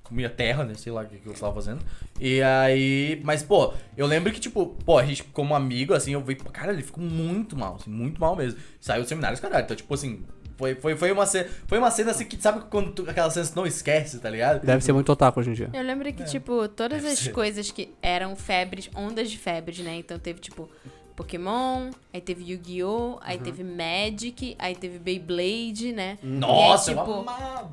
comia terra, né, sei lá o que, que eu tava fazendo. E aí, mas pô, eu lembro que tipo, pô, a gente como amigo assim, eu vi, cara, ele ficou muito mal, assim, muito mal mesmo. Saiu do seminário, caralho. Então, tipo assim, foi, foi, foi uma cena, foi uma cena assim que sabe quando tu, aquela cena não esquece, tá ligado? Deve ser muito otaku hoje em dia. Eu lembro que, tipo, todas as ser. coisas que eram febres, ondas de febres, né? Então teve, tipo, Pokémon, aí teve Yu-Gi-Oh!, aí teve Magic, aí teve Beyblade, né? Nossa, E aí, tipo.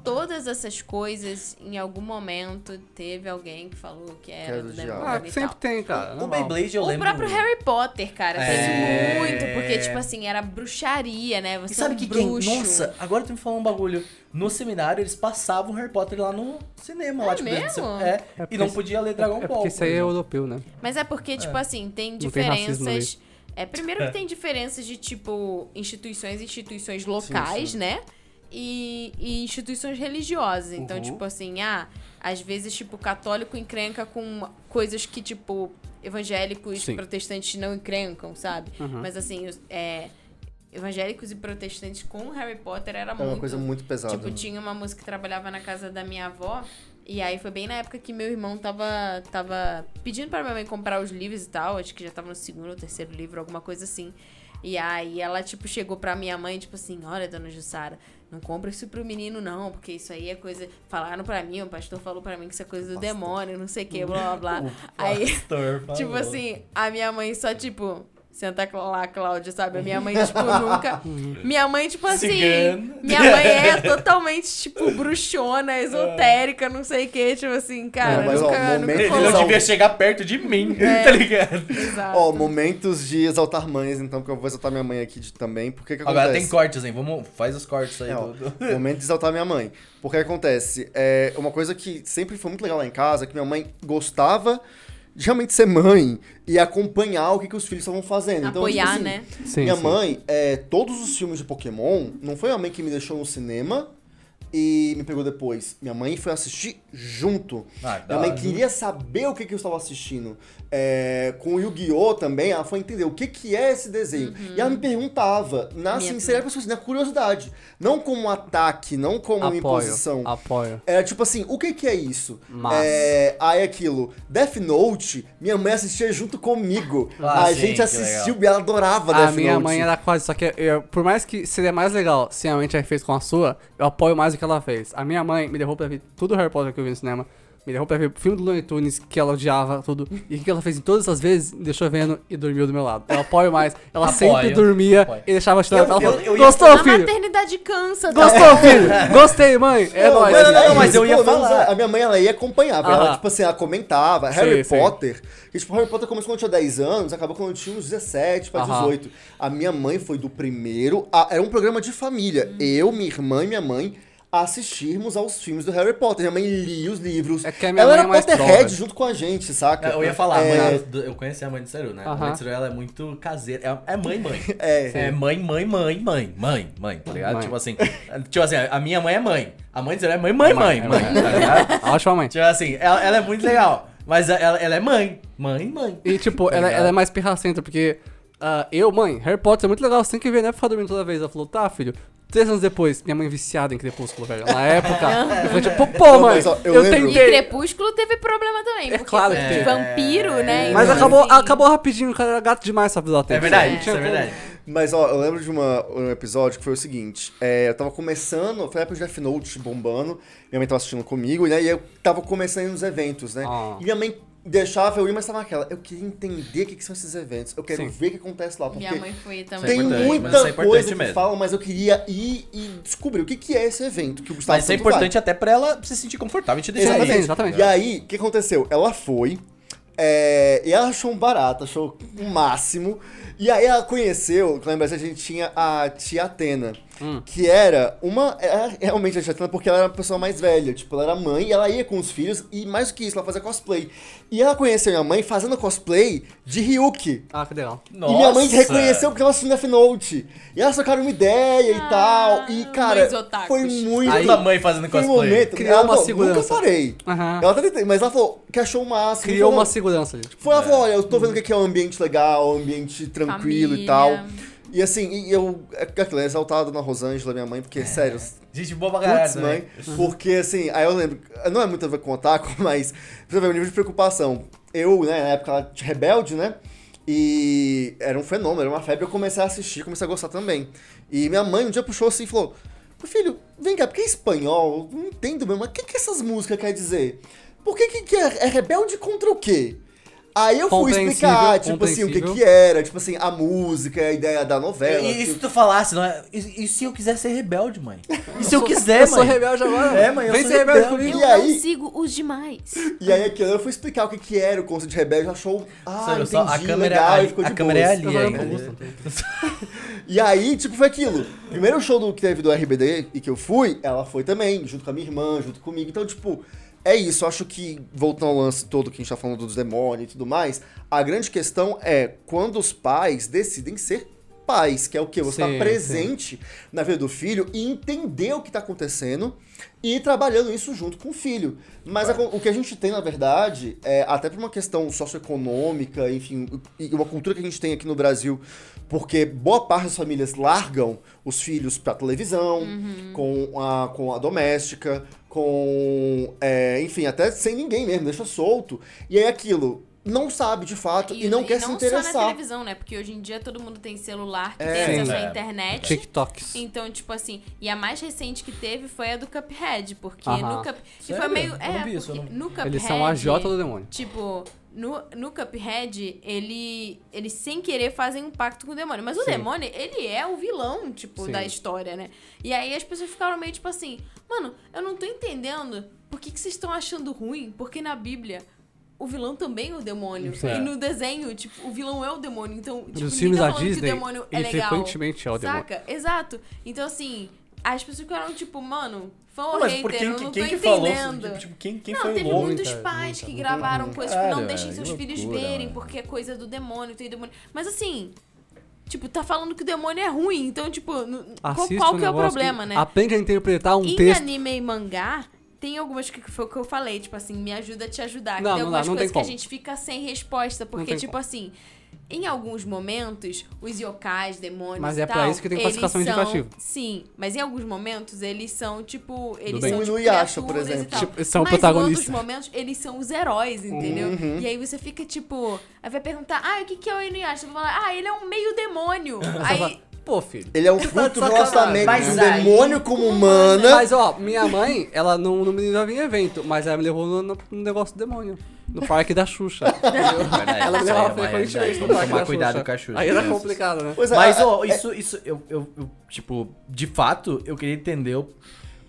Todas essas coisas, em algum momento, teve alguém que falou que era do demônio Ah, sempre tal. tem, cara. O normal. Beyblade eu O lembro. próprio Harry Potter, cara, É. teve muito, porque, tipo assim, era bruxaria, né? Você E sabe é um que quem. Nossa, agora tu me falou um bagulho. No seminário eles passavam Harry Potter lá no cinema, lá, É tipo, dentro do mesmo? cin- É, porque e não podia ler Dragon É Ball. porque isso aí é europeu, né? Mas é porque, tipo assim, tem Não tem racismo diferenças. É, primeiro que tem diferenças de, tipo, instituições e instituições locais, sim. né? E, e instituições religiosas. Então, Uhum. tipo assim, ah, às vezes, tipo, católico encrenca com coisas que, tipo, evangélicos Sim. protestantes não encrencam, sabe? Uhum. Mas assim, é, evangélicos e protestantes com Harry Potter era É muito. uma coisa muito pesada. Tipo, tinha uma moça que trabalhava na casa da minha avó. E aí foi bem na época que meu irmão tava, tava pedindo pra minha mãe comprar os livros e tal. Acho que já tava no segundo ou terceiro livro, alguma coisa assim. E aí ela, tipo, chegou pra minha mãe, tipo assim, olha, dona Jussara, não compra isso pro menino, não, porque isso aí é coisa. Falaram pra mim, o pastor falou pra mim que isso é coisa do demônio, não sei o que, blá blá blá. <laughs> Aí, Pastor, <laughs> tipo assim, a minha mãe só, tipo, senta lá, Cláudia, sabe? A minha mãe, tipo, nunca. <laughs> Minha mãe, tipo assim. Cigana. Minha mãe é totalmente, tipo, bruxona, esotérica, não sei o que, tipo assim, cara, Não, mas, ó, nunca, momento- nunca Ele não devia chegar perto de mim, É. <laughs> tá ligado? Exato. Ó, momentos de exaltar mães, então, porque eu vou exaltar minha mãe aqui de- também. Porque que Agora acontece? tem cortes, hein? Vamos, faz os cortes aí. É, ó, Momento de exaltar minha mãe. Porque acontece, é uma coisa que sempre foi muito legal lá em casa, que minha mãe gostava realmente ser mãe e acompanhar o que, que os filhos estavam fazendo. Então, Apoiar, tipo assim, né? Sim, minha sim. mãe, é, todos os filmes de Pokémon, não foi a mãe que me deixou no cinema e me pegou depois. Minha mãe foi assistir junto. Ah, Minha mãe queria saber o que, que eu estava assistindo. É, com o Yu-Gi-Oh! também, ela foi entender o que, que é esse desenho. E ela me perguntava, na Minha sinceridade, assim, na curiosidade. Não como um ataque, não como uma Apoio. imposição. Apoio. Era tipo assim, o que que é isso? Mas- É, aí aquilo, Death Note, minha mãe assistia junto comigo. Ah, a sim, gente assistiu e ela adorava A Death minha Note. mãe era quase, só que eu- por mais que seria mais legal se a mãe tivesse feito com a sua, eu apoio mais o que ela fez. A minha mãe me levou pra ver tudo Harry Potter que eu vi no cinema, me levou pra ver o filme do Looney Tunes, que ela odiava, tudo. E o que ela fez em todas as vezes, deixou vendo e dormiu do meu lado. Eu apoio mais. Ela Apoio, sempre dormia apoio. e deixava eu Eu- ela eu- falou, ia gostou, A filho? maternidade cansa. tá? Gostou, filho? <laughs> Gostei, mãe? É Não, nóis. mas, não, é não, mas eu ia pelo menos falar. A, a minha mãe, ela ia acompanhava. Ah. Ela, tipo assim, ela comentava. Harry Sim. Potter. E, tipo, Harry Potter começou quando eu tinha 10 anos, acabou quando eu tinha uns 17 pra Aham. 18. A minha mãe foi do primeiro. a- era um programa de família. Eu, minha irmã e minha mãe assistirmos aos filmes do Harry Potter. Minha mãe lia os livros. É que a minha ela mãe era é mais Potterhead prova. junto com a gente, saca? Eu ia falar, É, mãe eu conheci a mãe do Seru, né? A mãe do Seru, ela é muito caseira. É, é mãe, mãe. <laughs> É. É mãe, mãe, mãe, mãe, mãe, mãe, tá ligado? Mãe. Tipo assim, tipo assim, a minha mãe é mãe. A mãe do Seru é mãe, mãe, mãe, É mãe, mãe. tá ligado? <laughs> Ótima mãe. Tipo assim, ela, ela é muito legal. Mas ela, ela é mãe. Mãe, mãe. E tipo, Tá ela, ela é mais pirracenta, porque ah, eu, mãe, Harry Potter é muito legal, você tem que ver, né? Ficar dormindo toda vez. Ela falou, tá, filho. Três anos depois, minha mãe viciada em Crepúsculo, velho. Na <laughs> época, eu falei, tipo, pô, Não, mãe, mas, ó, eu eu, lembro- E tentei. Crepúsculo teve problema também. É porque claro que de teve. vampiro, né? Mas então, acabou, assim, acabou rapidinho, o cara era gato demais pra avisar. É verdade, isso é como. verdade. Mas, ó, eu lembro de uma, um episódio que foi o seguinte. é, eu tava começando, foi a época de Death Note bombando, minha mãe tava assistindo comigo, né, e eu tava começando nos eventos, né? Ah. E minha mãe deixava eu ir, mas tava naquela, eu queria entender o que, que são esses eventos, eu quero Sim. ver o que acontece lá, porque Minha mãe foi também. tem importante, mas muita é importante coisa que mesmo. falam, mas eu queria ir e descobrir o que, que é esse evento que o Gustavo Mas isso é tanto vai. importante até pra ela se sentir confortável e te deixar Exatamente, ir. exatamente. E aí, o que aconteceu? Ela foi, é, e ela achou um barato, achou o máximo. E aí ela conheceu, lembra, a gente tinha a tia Atena, Hum. que era uma. Era realmente a tia Atena porque ela era uma pessoa mais velha. Tipo, ela era mãe e ela ia com os filhos, e mais do que isso, ela fazia cosplay. E ela conheceu minha mãe fazendo cosplay de Ryuki. Ah, que legal. E minha mãe Nossa. reconheceu porque ela assistiu Death Note. E elas trocaram uma ideia e Ah, tal. E, cara, foi muito. Aí- Toda mãe fazendo Foi um cosplay. momento. Criou ela uma falou, segurança. Nunca farei. Aham. Ela até tentei, mas ela falou que achou o máximo. Criou falou, uma segurança tipo, Foi, ela falou, olha, eu tô vendo o que que é um ambiente legal, um ambiente tranquilo e Família. tal. E assim, e eu, é aquilo, é exaltado na Rosângela, minha mãe, porque, sério, Gente boa pra caralho. mãe. Porque assim, aí eu lembro, não é muito a ver com o otaku, <laughs> mas pra ver o nível de preocupação. Eu, né, na época, tinha rebelde, né? E era um fenômeno, era uma febre, eu comecei a assistir, comecei a gostar também. E minha mãe um dia puxou assim e falou: Meu filho, vem cá, porque é espanhol, não entendo mesmo, mas o que, que essas músicas quer dizer? Por que, que, que é, é rebelde contra o quê? Aí eu fui explicar, tipo assim, o que que era, tipo assim, a música, a ideia da novela. E, e se tu falasse, não é? E, e se eu quiser ser rebelde, mãe? E se eu, sou- quiser, eu sou mãe? rebelde agora. É, mãe, eu Vem sou ser rebelde rebelde. comigo. Eu E aí- não sigo os demais. E aí aquilo, eu fui explicar o que, que era o conceito de rebelde, ela achou, ah, Sério, entendi, só a câmera, legal, ali- e ficou a de câmera é ali Eu falei, ainda. "Augusto, não tem." <laughs> E aí, tipo, foi aquilo. Primeiro show do, que teve do RBD e que eu fui, ela foi também, junto com a minha irmã, junto comigo. Então, tipo, é isso. Eu acho que, voltando ao lance todo que a gente tá falando dos demônios e tudo mais, a grande questão é quando os pais decidem ser pais, que é o quê? Você Sim, tá presente na vida do filho e entender o que tá acontecendo e ir trabalhando isso junto com o filho. Mas a- o que a gente tem, na verdade, é até por uma questão socioeconômica, enfim, e uma cultura que a gente tem aqui no Brasil, porque boa parte das famílias largam os filhos pra televisão, com, a, com a doméstica, com. é, enfim, até sem ninguém mesmo, deixa solto. E aí aquilo. Não sabe de fato e, não quer se só na interessar. televisão, né? Porque hoje em dia todo mundo tem celular, que É. tem acesso à internet. TikToks. Então, tipo assim, e a mais recente que teve foi a do Cuphead, porque Aham. no Cup... Que foi meio... Não É, isso, não- no Cuphead... Eles são a agiota do demônio. Tipo, no, no Cuphead, ele, eles sem querer fazem um pacto com o demônio. Mas o Sim. demônio, ele é o vilão, tipo, Sim. da história, né? E aí as pessoas ficaram meio tipo assim, mano, eu não tô entendendo por que, que vocês estão achando ruim, porque na Bíblia o vilão também é o demônio. E no desenho, tipo, o vilão é o demônio. Então, tipo, Nos ninguém filmes tá da Disney, que o demônio é ele legal. frequentemente é o demônio. Saca? Exato. Então, assim, as pessoas ficaram tipo, mano, fã ou Não, mas hater, por quem, eu que- não quem tô que falou? entendendo. Tipo, tipo, quem, quem não, foi teve louco? muitos Muita, pais muita, que muita gravaram coisa. coisas, tipo, não deixem que seus filhos loucura, verem, mano. porque é coisa do demônio, tem demônio. Mas assim, tipo, tá falando que o demônio é ruim. Então, tipo, qual, um que é o problema, né? Aprende a interpretar um em texto. anime e mangá, tem algumas que foi o que eu falei, tipo assim, me ajuda a te ajudar. Não, tem não dá, algumas não coisas tem que a como. gente fica sem resposta, porque, tipo como. assim, em alguns momentos, os yokais, demônios Mas e é pra tal, isso que tem eles classificação são- indicativa. Sim, mas em alguns momentos eles são, tipo, eles são, O tipo, Inuyasha, por criaturas e exemplo. tal. Tipo, são mas protagonistas. em outros momentos, eles são os heróis, entendeu? Uhum. E aí você fica, tipo... Aí vai perguntar, ah, o que que é o Inuyasha? Eu vou falar, ah, ele é um meio demônio. <laughs> aí... Pô, filho. Ele é um Tá fruto do relacionamento Mas de um aí- demônio como humana. Mas, ó, minha mãe, ela não, não me levava em evento, mas ela me levou no, no- no negócio do demônio. No parque da Xuxa. <laughs> Verdade, ela me levava é frequentemente no parque tomar da cuidado Xuxa. com a Xuxa. Aí era crianças. complicado, né? Pois é, Mas, é- ó, é- isso, isso eu, eu, eu, tipo, de fato, eu queria entender o-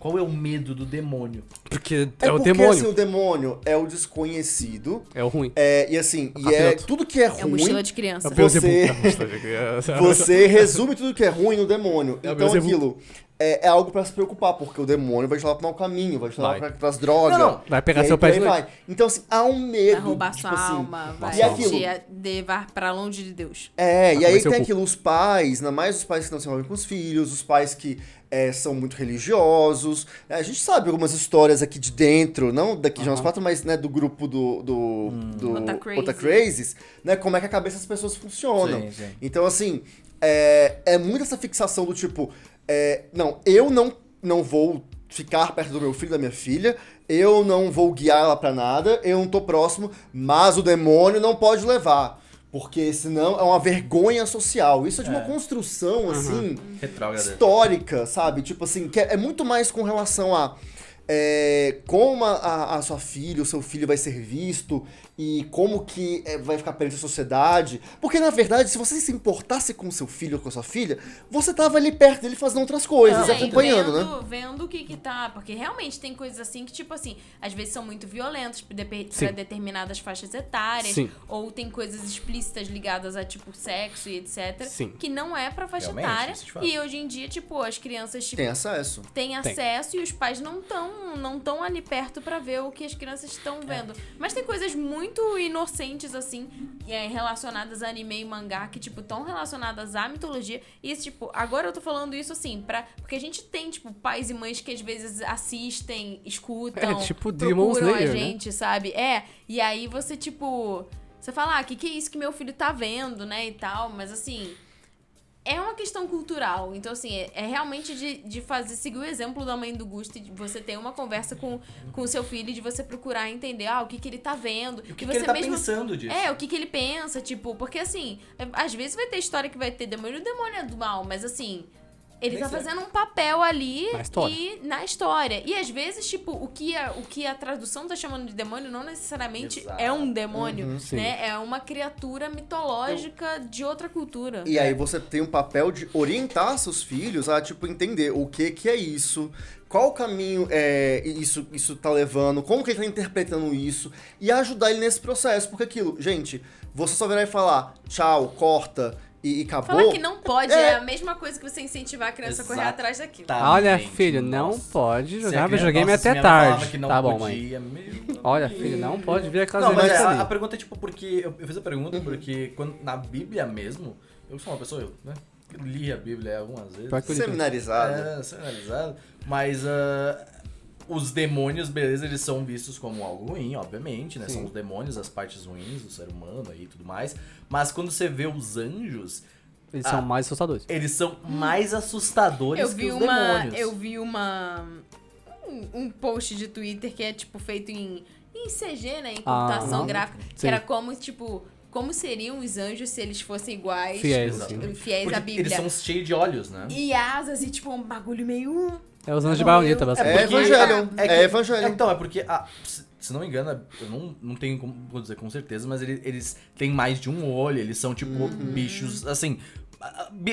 qual é o medo do demônio. Porque É, é, o porque demônio. assim, o demônio é o desconhecido. É o ruim. É, e assim, e é tudo que é É ruim. mochila de criança. É <laughs> Você-. Você resume tudo que é ruim no demônio. É então aquilo é, é algo pra se preocupar, porque o demônio vai te levar pro mau caminho, vai te levar Vai. pra, pras drogas. Não, não. Vai pegar aí seu pé de vai. Então, assim, há um medo. Vai roubar tipo sua assim, alma, vai e aquilo? te levar pra longe de Deus. É, e aí tem aquilo, os pais, ainda mais os pais que não se envolvem com os filhos, os pais que é, são muito religiosos. A gente sabe algumas histórias aqui de dentro, não daqui de nós quatro, mas né, do grupo do, do, do Ota Crazy. Ota Crazes, né? Como é que a cabeça das pessoas funcionam. Sim, sim. Então, assim, é, é muito essa fixação do tipo, é, não, eu não, não vou ficar perto do meu filho, da minha filha, eu não vou guiar ela pra nada, eu não tô próximo, mas o demônio não pode levar. Porque senão é uma vergonha social. Isso é de uma construção, assim, Retrógrada. histórica, sabe? Tipo assim, que é, é muito mais com relação a é, como a, a- a sua filha, o seu filho vai ser visto e como que é, vai ficar perante a sociedade. Porque, na verdade, se você se importasse com seu filho ou com a sua filha, você tava ali perto dele fazendo outras coisas, Não, acompanhando, vendo, né? Vendo o que que tá. Porque realmente tem coisas assim que, tipo assim, às vezes são muito violentas pra determinadas faixas etárias. Sim. Ou tem coisas explícitas ligadas a, tipo, sexo e etc. Sim. Que não é pra faixa Realmente, etária. fato. E hoje em dia, tipo, as crianças, tipo, Tem acesso. têm Tem. acesso e os pais não estão não tão ali perto pra ver o que as crianças estão É. vendo. Mas tem coisas muito inocentes, assim, é, relacionadas a anime e mangá, que, tipo, estão relacionadas à mitologia. E, isso, tipo, agora eu tô falando isso, assim, pra, porque a gente tem, tipo, pais e mães que às vezes assistem, escutam, É, tipo Demon procuram Slayer, a né? gente, sabe? É, e aí você, tipo... Você fala, ah, o que, que é isso que meu filho tá vendo, né, e tal, mas assim é uma questão cultural. Então, assim, é, é realmente de, de fazer, seguir o exemplo da mãe do Gusto, e de você ter uma conversa com com o seu filho, e de você procurar entender, ah, o que, que ele tá vendo. E o que, que ele tá mesmo. pensando disso? É, o que, que ele pensa, tipo, porque assim, é, às vezes vai ter história que vai ter demônio, o demônio é do mal, mas assim. Ele Nem tá sempre. fazendo um papel ali Na história. e na história. E às vezes, tipo, o que a, o que a tradução tá chamando de demônio não necessariamente Exato. é um demônio, sim. né? É uma criatura mitológica de outra cultura. E aí você tem um papel de orientar seus filhos a, tipo, entender o que que é isso, qual o caminho é, isso, isso tá levando, como que ele tá interpretando isso, e ajudar ele nesse processo. Porque aquilo, gente, você só virar e falar tchau, corta e, e acabou. Falar que não pode É. é. a mesma coisa que você incentivar a criança a correr atrás daquilo. Tá, Olha, gente, filho, não nossa. pode jogar videogame até tarde. que não Tá bom, podia, mãe. <laughs> Olha, filho, não pode vir aquelas Não, mas é, a, a pergunta é tipo, porque. Eu, eu fiz a pergunta porque quando, na Bíblia mesmo, eu sou uma pessoa, eu, né? Eu li a Bíblia algumas vezes. Seminarizado. É, seminarizado. Mas ah, os demônios, beleza, eles são vistos como algo ruim, obviamente, né? Sim. São os demônios, as partes ruins do ser humano aí e tudo mais. Mas quando você vê os anjos, Eles Ah. são mais assustadores. eles são mais assustadores Eu que vi os uma. demônios. Eu vi uma. Um, um post de Twitter que é, tipo, feito em, em CG, né? Em computação Ah, gráfica. sim. Que era como, tipo. Como seriam os anjos se eles fossem iguais Fiéis, assim. fiéis à Bíblia. eles são cheios de olhos, né? E asas e, tipo, um bagulho meio. É os anjos de baioneta, eu- basicamente. É Evangelion. É, É, que- Evangelion. é, então, é porque, ah, se, se não me engano, eu não, não tenho como vou dizer com certeza, mas ele- eles têm mais de um olho, eles são tipo Uhum. bichos, assim,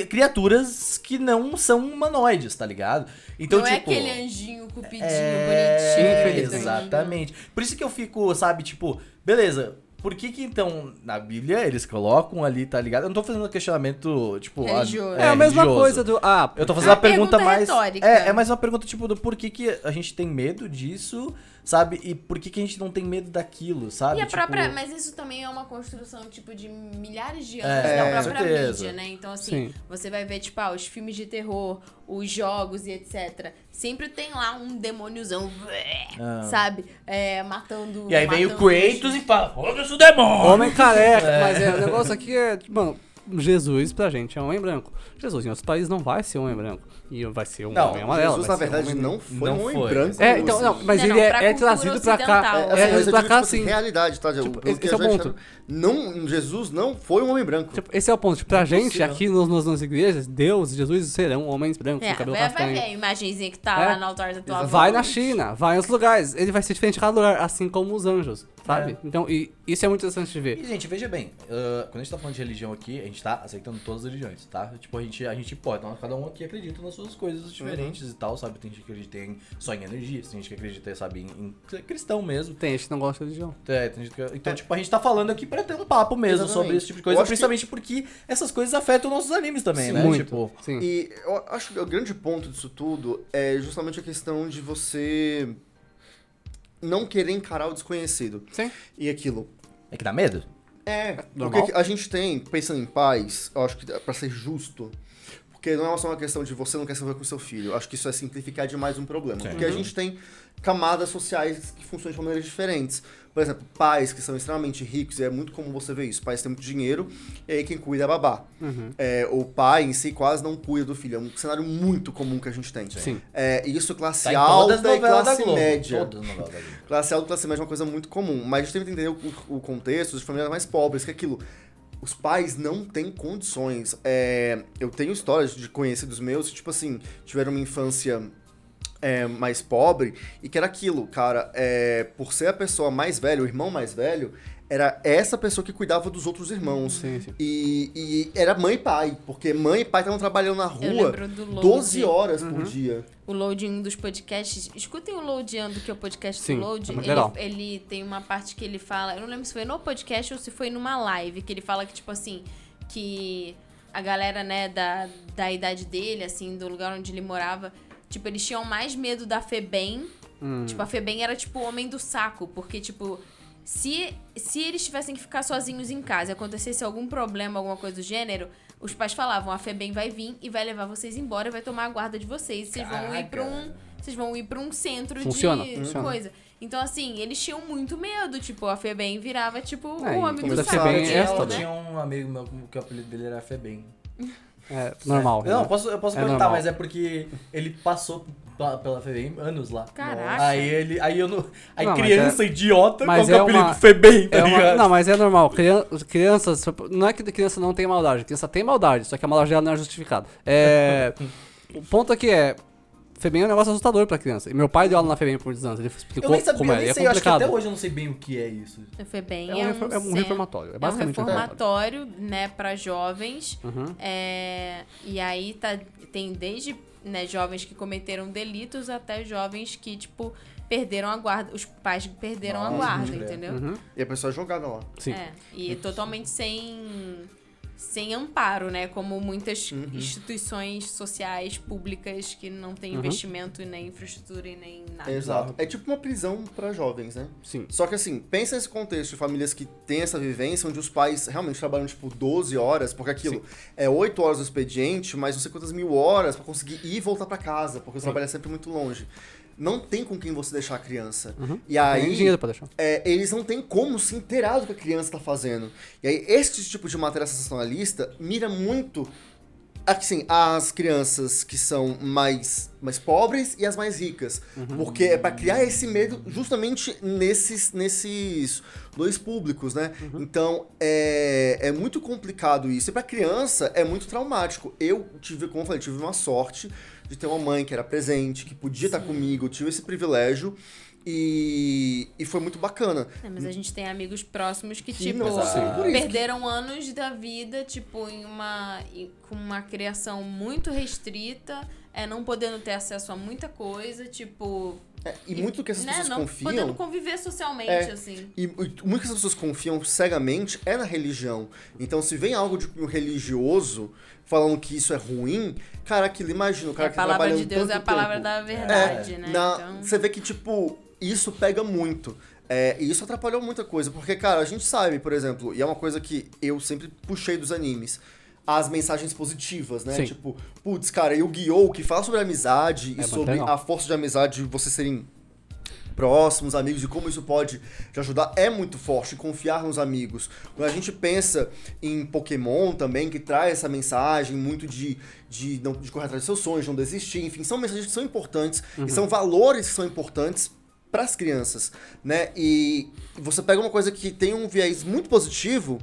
criaturas que não são humanoides, tá ligado? Então, não é tipo. aquele anjinho cupidinho é, bonitinho. Exatamente. Por isso que eu fico, sabe, tipo, beleza. Por que que então na Bíblia eles colocam ali, tá ligado? Eu não tô fazendo questionamento, tipo, ah, Religioso. É, a mesma religioso. coisa do. Ah, Eu tô fazendo É uma uma pergunta, pergunta mais. retórica. É, é mais uma pergunta, tipo, do porquê que a gente tem medo disso, sabe? E por que, que a gente não tem medo daquilo, sabe? E a Tipo, própria, mas isso também é uma construção, tipo, de milhares de anos É, da própria certeza. mídia, né? Então, assim, Sim. você vai ver, tipo, ah, os filmes de terror, os jogos e etc. Sempre tem lá um demôniozão, Ah. sabe? É, matando. E aí vem o matando Kratos e fala, foda-se o demônio! Homem careca, <laughs> mas é, o negócio aqui é, tipo, mano, Jesus pra gente é homem branco. Jesus em outros países não vai ser homem branco. E vai ser um Não, homem amarelo. Jesus, na um verdade, homem- não foi Não um homem foi. branco. É, então, não, mas Não, ele não, é, pra é trazido pra cá. É, É, é trazido pra cá, tipo assim, assim. realidade, tá? Tipo, esse é o ponto. Não, Jesus não foi um homem branco. Tipo, esse é o ponto. Tipo, pra gente, Impossível. aqui nos, nas nossas igrejas, Deus e Jesus serão homens brancos, É, com cabelo vai, vai ver a imagenzinha que tá É. lá no altar da tua. Vai na China, vai em outros lugares. Ele vai ser diferente em cada lugar, assim como os anjos, sabe? É. Então, e isso é muito interessante de ver. E, gente, veja bem, ah, quando a gente tá falando de religião aqui, a gente tá aceitando todas as religiões, tá? Tipo, a gente, a gente pode, então, cada um aqui acredita nas suas coisas diferentes e tal, sabe? Tem gente que acredita em, só em energia, tem gente que acredita, sabe, em, em ser cristão mesmo. Tem gente que não gosta de religião. É, tem gente que- então, tipo, a gente tá falando aqui pra ter um papo mesmo Exatamente. sobre esse tipo de coisa, acho que- principalmente porque essas coisas afetam nossos animes também, Sim, né? muito. Tipo, Sim. E eu acho que o grande ponto disso tudo é justamente a questão de você não querer encarar o desconhecido. Sim. E aquilo. é que dá medo? É, normal. porque a gente tem, pensando em pais, eu acho que pra ser justo, porque não é só uma questão de você não quer se envolver com seu filho. Eu acho que isso é simplificar demais um problema. Sim. Porque a gente tem camadas sociais que funcionam de maneiras diferentes. Por exemplo, pais que são extremamente ricos, e é muito comum você ver isso. Pais têm muito dinheiro, e aí quem cuida é a babá. Uhum. É, o pai em si quase não cuida do filho. É um cenário muito comum que a gente tem. Sim. É, e isso classe Tá alta e classe média. Classe alta e classe média é uma coisa muito comum. Mas a gente tem que entender o, o contexto de famílias mais pobres, que é aquilo. Os pais não têm condições. É, eu tenho histórias de conhecidos meus que, tipo assim, tiveram uma infância é, mais pobre e que era aquilo, cara. É, por ser a pessoa mais velha, o irmão mais velho, era essa pessoa que cuidava dos outros irmãos. Sim, sim. E, e era mãe e pai, porque mãe e pai estavam trabalhando na rua do Load. 12 horas Uhum. por dia. o Load em um dos podcasts. Escutem o Loadando, que é o podcast Sim, do Load. é ele, legal. ele tem uma parte que ele fala. Eu não lembro se foi no podcast ou se foi numa live, que ele fala que, tipo assim, que a galera, né, da, da idade dele, assim, do lugar onde ele morava, tipo, eles tinham mais medo da Febem. Hum. Tipo, a Febem era tipo o homem do saco, porque, tipo. Se, se eles tivessem que ficar sozinhos em casa e acontecesse algum problema, alguma coisa do gênero, os pais falavam, a Febem vai vir e vai levar vocês embora e vai tomar a guarda de vocês. Vocês vão ir pra um. Vocês vão ir pra um centro Funciona, de funciona. coisa. Então, assim, eles tinham muito medo. Tipo, a Febem virava, tipo, É, o homem do saco. Febem é ela, esta, né? Tinha um amigo meu que o apelido dele era Febem. <laughs> É normal. Não, né? posso, eu posso É comentar, normal. mas é porque ele passou pela Febem anos lá. Caraca. Aí ele. Aí eu não. Aí Não, criança idiota mas com o é apelido uma- Febem, tá É uma- ligado? não, mas é normal. Crian- crianças. Não é que a criança não tem maldade. A criança tem maldade, só que a maldade dela não é justificada. É, <laughs> o ponto aqui é. Febem é um negócio assustador pra criança. E meu pai deu aula na Febem por muitos anos. Ele eu explicou nem sabia, como eu é. nem E é sei, eu acho que até hoje eu não sei bem o que é isso. A Febem É um, refor- é um centro- reformatório. É É um basicamente um reformatório. reformatório, né, pra jovens. Uhum. É, e aí tá, tem desde né, jovens que cometeram delitos até jovens que, tipo, perderam a guarda. Os pais perderam a Nossa, guarda, pode crer. entendeu? Uhum. E a pessoa é jogada lá. Sim. É, e totalmente sem, sem amparo, né? Como muitas Uhum. instituições sociais públicas que não têm Uhum. investimento, e nem infraestrutura e nem nada. Exato. É tipo uma prisão pra jovens, né? Sim. Só que assim, pensa nesse contexto de famílias que têm essa vivência, onde os pais realmente trabalham tipo 12 horas, porque aquilo é 8 horas do expediente, mas não sei quantas mil horas pra conseguir ir e voltar pra casa, porque o trabalho é sempre muito longe. Não tem com quem você deixar a criança. Uhum. E aí, Tem dinheiro pra deixar. é, eles não têm como se inteirar do que a criança tá fazendo. E aí, esse tipo de matéria sensacionalista mira muito assim, as crianças que são mais, mais pobres e as mais ricas. Porque é pra criar esse medo justamente nesses, nesses dois públicos, né? Então, é, é muito complicado isso. E pra criança, é muito traumático. Eu tive, como eu falei, tive uma sorte de ter uma mãe que era presente, que podia estar comigo, eu tive esse privilégio. E, e foi muito bacana. É, mas a gente tem amigos próximos que, Que tipo, não passam por isso, perderam anos da vida, tipo, em uma. com uma criação muito restrita, é, não podendo ter acesso a muita coisa, tipo. É, e muito do que essas né, pessoas não confiam. podendo conviver socialmente, É. assim. E, e muito que as pessoas confiam cegamente é na religião. Então, se vem algo de um religioso falando que isso é ruim, cara, aquilo, imagina o cara a que palavra trabalhando de Deus é a palavra tempo. da verdade, É, né? na- Então... Você vê que, tipo, isso pega muito. É, e isso atrapalhou muita coisa, porque, cara, a gente sabe, por exemplo, e é uma coisa que eu sempre puxei dos animes, as mensagens positivas, né? Sim. Tipo, putz, cara, e o Guiou, que fala sobre amizade É e sobre a força de amizade, vocês serem próximos, amigos, e como isso pode te ajudar, é muito forte, confiar nos amigos. Quando a gente pensa em Pokémon também, que traz essa mensagem muito de, de, não, de correr atrás dos seus sonhos, não desistir, enfim, são mensagens que são importantes e são valores que são importantes para as crianças, né? E você pega uma coisa que tem um viés muito positivo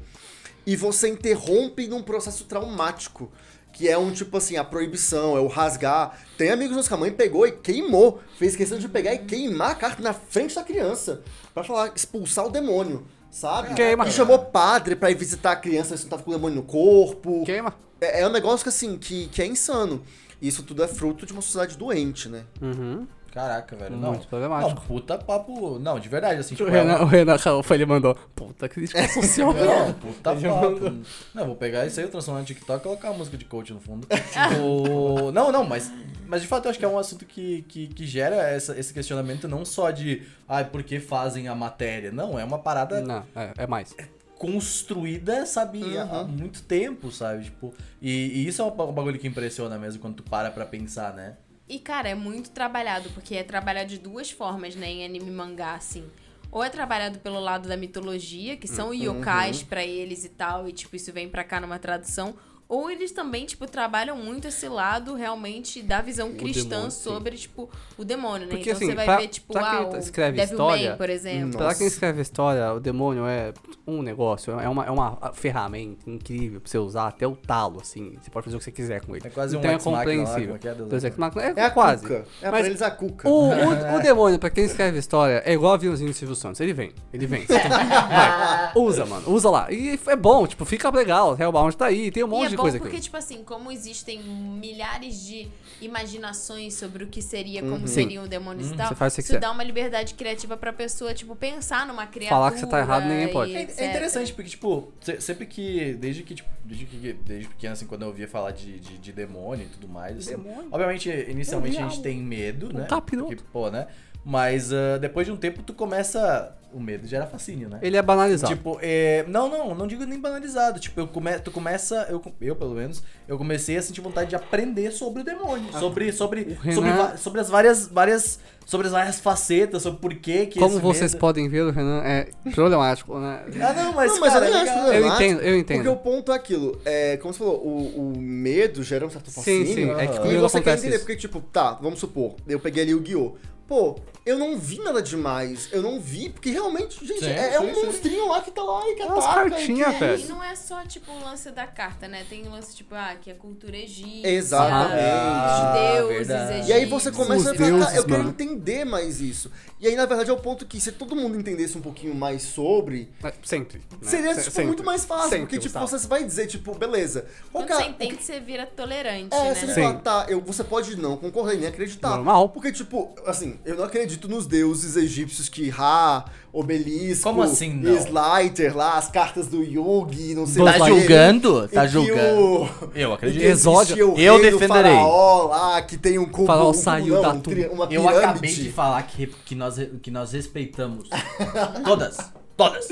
e você interrompe num processo traumático. Que é um tipo assim, a proibição, é o rasgar. Tem amigos meus que a mãe pegou e queimou. Fez questão de pegar e queimar a carta na frente da criança. Pra falar, expulsar o demônio, sabe? Queima. E chamou padre pra ir visitar a criança se não tava com o demônio no corpo. Queima. É, é um negócio que assim, que, que é insano. Isso tudo é fruto de uma sociedade doente, né? Uhum. Caraca, velho. Não. Muito problemático. Não, puta papo. Não, de verdade, assim, O tipo. é Renan, uma- o Renan ele mandou. Puta crítica social. Não, puta Ele papo. mandou. Não, vou pegar isso aí, eu transformar no TikTok e colocar a música de coach no fundo. Tipo, não, não, mas, mas de fato eu acho que é um assunto que, que, que gera essa, esse questionamento não só de, ai, por que fazem a matéria? Não, é uma parada Não, é, é mais. construída, sabe, há- há Uhum. muito tempo, sabe? Tipo, e, e isso é um bagulho que impressiona mesmo quando tu para pra pensar, né? E, cara, é muito trabalhado, porque é trabalhado de duas formas, né, em anime e mangá, assim. Ou é trabalhado pelo lado da mitologia, que são yokais pra eles e tal, e, tipo, isso vem pra cá numa tradução. Ou eles também, tipo, trabalham muito esse lado realmente da visão cristã demônio, sim. sobre, tipo, o demônio, né? Porque, então assim, você vai pra- ver, tipo, pra quem ah, o escreve Devilman, história, por exemplo. Nossa. Pra quem escreve história, o demônio é um negócio, é uma, é uma ferramenta incrível pra você usar até o talo, assim. Você pode fazer o que você quiser com ele. É quase um então é Machina lá, compreensível. como é é, é, É a quase. cuca. É Mas pra eles a cuca. O, o, <laughs> o demônio, pra quem escreve história, é igual aviãozinho do Silvio Santos. Ele vem, ele vem. Vai, usa, mano, usa lá. E é bom, tipo, fica legal. Hellbound tá aí, tem um E monte é de bom coisa porque, aqui. tipo assim, como existem milhares de imaginações sobre o que seria, como Sim. seriam demônios e Uhum, tal, você faz o que isso quiser. dá uma liberdade criativa pra pessoa, tipo, pensar numa criatura. Falar que você tá errado, ninguém pode. e É, é interessante, porque, tipo, se- sempre que. Desde que, tipo, desde, que, desde pequeno, assim, quando eu ouvia falar de, de, de demônio e tudo mais, assim, Demônio. Obviamente, inicialmente a É o gente tem medo, né? capiroto. Porque, pô, né? Mas ah, depois de um tempo tu começa. O medo gera fascínio, né? Ele é banalizado. Tipo, é, não, não, não digo nem banalizado. Tipo, eu come, tu começa, eu, eu pelo menos, eu comecei a sentir vontade de aprender sobre o demônio, sobre, sobre, O Renan- sobre, sobre as várias, várias, sobre as várias facetas, sobre por que que Como esse vocês medo- podem ver, o Renan é problemático, né? Ah, não, mas, Não, mas cara, eu é nem acho legal. problemático, Eu entendo, eu entendo. Porque o ponto é aquilo, é, como você falou, o, o medo gera um certo Sim, fascínio. sim, é que Ah. E comigo você quer entender, isso. porque, tipo, tá, vamos supor, eu peguei ali o Guiô. Pô, eu não vi nada demais. Eu não vi, porque realmente, gente, Sim, é, é sim, um sim. monstrinho lá que tá lá e que Umas ataca. cartinhas, e que é. E não é só, tipo, o lance da carta, né? Tem o lance, tipo, ah, que é cultura egípcia. Exatamente. Ah, deuses verdade. egípcios. E aí você começa Os a falar, eu quero mano. entender mais isso. E aí, na verdade, é o ponto que se todo mundo entendesse um pouquinho mais sobre, É, Sempre. né? seria, Se- tipo, sempre. muito mais fácil. Sempre, porque, tipo, você vai dizer, tipo, beleza. Qual Quando que é- você entende, você vira tolerante, É, né? você fala, tá, eu, você pode não concordar e nem acreditar. Normal. Porque, tipo, assim, eu não acredito nos deuses egípcios que Ra, Obelisco, Como assim, não? Slider lá, as cartas do Yugi, não sei Tá julgando? Tá julgando. o- Eu acredito. que Exódio. o Eu defenderei. Faraó lá, que tem um cubo. Faraó um saiu não, da um tri- uma Eu acabei de falar que, que, nós, que nós respeitamos. <laughs> Todas. Todas.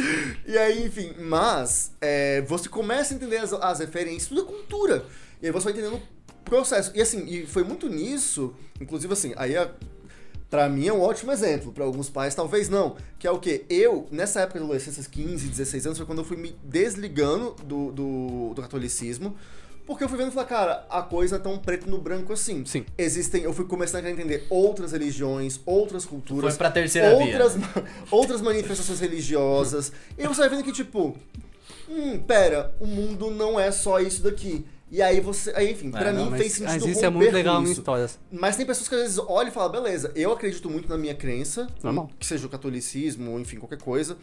E aí, enfim, mas é, você começa a entender as, as referências, tudo é cultura. E aí você vai entendendo o processo. E assim, e foi muito nisso, inclusive assim, aí a, pra mim é um ótimo exemplo, pra alguns pais talvez não, que é o quê? Eu, nessa época de adolescência, 15, 16 anos, foi quando eu fui me desligando do, do, do catolicismo, porque eu fui vendo e falei, cara, a coisa é tão preto no branco assim. Sim. Existem, eu fui começando a entender outras religiões, outras culturas, Foi pra terceira outras, via. outras manifestações religiosas. e você vai vendo que, tipo, hum, pera, o mundo não é só isso daqui. E aí você. Aí, enfim, pra É, mim não, Mas, fez sentido mas isso é muito legal em isso. histórias. Mas tem pessoas que às vezes olham e falam, beleza, eu acredito muito na minha crença, Normal. que seja o catolicismo, enfim, qualquer coisa.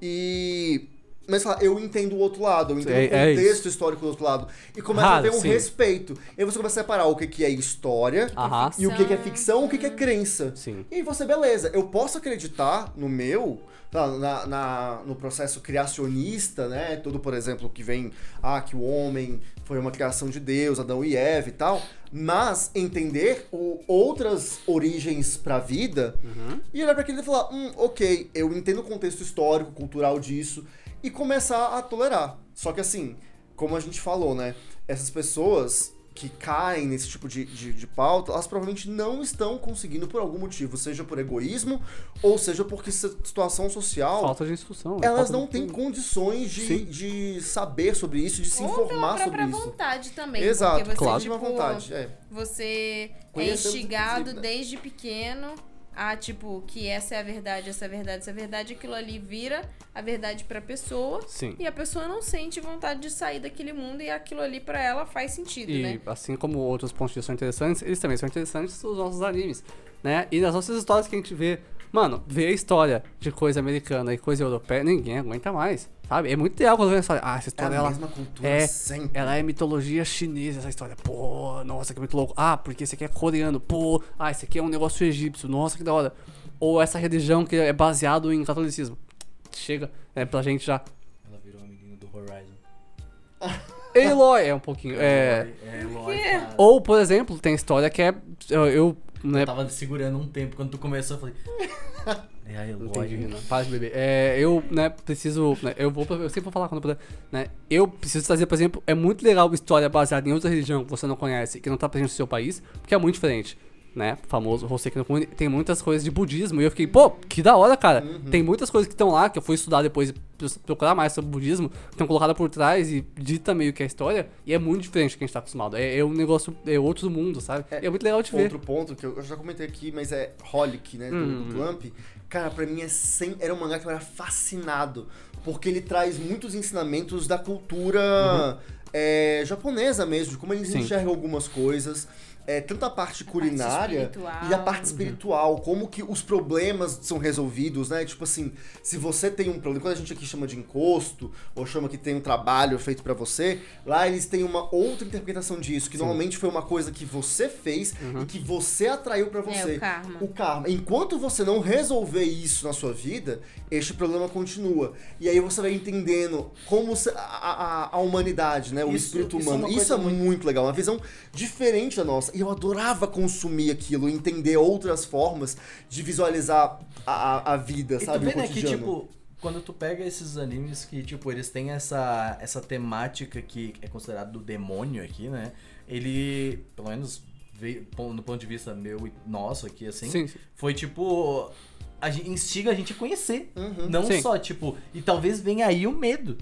E. Mas fala, eu entendo o outro lado, eu entendo É- o é contexto histórico do outro lado. E começa Raro, a ver um sim. respeito. E aí você começa a separar o que, que é história Aham. e o que, que é ficção, o que, que é crença. Sim. E aí você, beleza, eu posso acreditar no meu, tá, na, na- no processo criacionista, né? Todo, por exemplo, que vem, ah, que o homem foi uma criação de Deus, Adão e Eva e tal. Mas entender o- outras origens pra vida e olhar pra aquilo e falar, hum, ok, eu entendo o contexto histórico, cultural disso, e começar a tolerar. Só que assim, como a gente falou, né? Essas pessoas que caem nesse tipo de, de, de pauta, elas provavelmente não estão conseguindo por algum motivo, seja por egoísmo, ou seja porque situação social, Falta de instrução. é elas não de- têm condições de, Sim. de saber sobre isso, de se Ou informar sobre própria isso. vontade também. Exato, porque você, claro. tipo, vontade, é. Você é Conhecemos, instigado inclusive, né? desde pequeno a, tipo, que essa é a verdade, essa é a verdade, essa é a verdade, aquilo ali vira a verdade pra pessoa. Sim. E a pessoa não sente vontade de sair daquele mundo e aquilo ali pra ela faz sentido, E né? assim como outros pontos de vista são interessantes, eles também são interessantes os nossos animes, né? E nas nossas histórias que a gente vê, mano, ver a história de coisa americana e coisa europeia, ninguém aguenta mais, sabe? É muito legal quando a história. Ah, essa É história a ela mesma cultura é, sempre. ela é mitologia chinesa essa história. Pô, nossa, que muito louco. Ah, porque esse aqui é coreano. Pô, ah, esse aqui é um negócio egípcio. Nossa, que da hora. Ou essa religião que é baseado em catolicismo. Chega, é pra gente já. Ela virou amiguinho do Horizon. <laughs> Aloy é um pouquinho. É. É, lógico. cara. Ou, por exemplo, tem história que é. Eu, eu né, Eu tava segurando um tempo, quando tu começou, eu falei... É Não entendi, não. Para de beber. É, eu, né, preciso. né, eu vou. Eu sempre vou falar quando eu puder. Né, eu preciso trazer, por exemplo, é muito legal história baseada em outra religião que você não conhece, que não tá presente no seu país, porque é muito diferente. Né, famoso Hoseki no Kuni, tem muitas coisas de budismo, e eu fiquei, pô, que da hora, cara. Tem muitas coisas que estão lá, que eu fui estudar depois, e procurar mais sobre budismo, que estão colocadas por trás e dita meio que a história, e é muito diferente do que a gente tá acostumado. É, é um negócio, é outro mundo, sabe? É, é muito legal de ver. Outro ponto que eu eu já comentei aqui, mas é Holic, né? Do, Hum. do Clamp. Cara, pra mim é sem, era um mangá que eu era fascinado. Porque ele traz muitos ensinamentos da cultura é, japonesa mesmo, de como eles Sim. enxergam algumas coisas. É, tanto a parte culinária espiritual. e a parte espiritual, como que os problemas são resolvidos, né? Tipo assim, se você tem um problema, quando a gente aqui chama de encosto, ou chama que tem um trabalho feito pra você, lá eles têm uma outra interpretação disso, que normalmente foi uma coisa que você fez e que você atraiu pra você. É, o karma. O karma. Enquanto você não resolver isso na sua vida, este problema continua. E aí você vai entendendo como se- a, a, a humanidade, né? O Isso- espírito isso é humano. Isso é muito... legal, uma visão diferente da nossa. E eu adorava consumir aquilo, entender outras formas de visualizar a, a, a vida, E tu sabe? vê, o né, que, tipo, quando tu pega esses animes que, tipo, eles têm essa, essa temática que é considerado do demônio aqui, né? Ele, pelo menos, veio, no ponto de vista meu e nosso aqui, assim, Sim, sim. foi, tipo, a gente, instiga a gente a conhecer. Uhum. Não Sim. só, tipo, e talvez venha aí o medo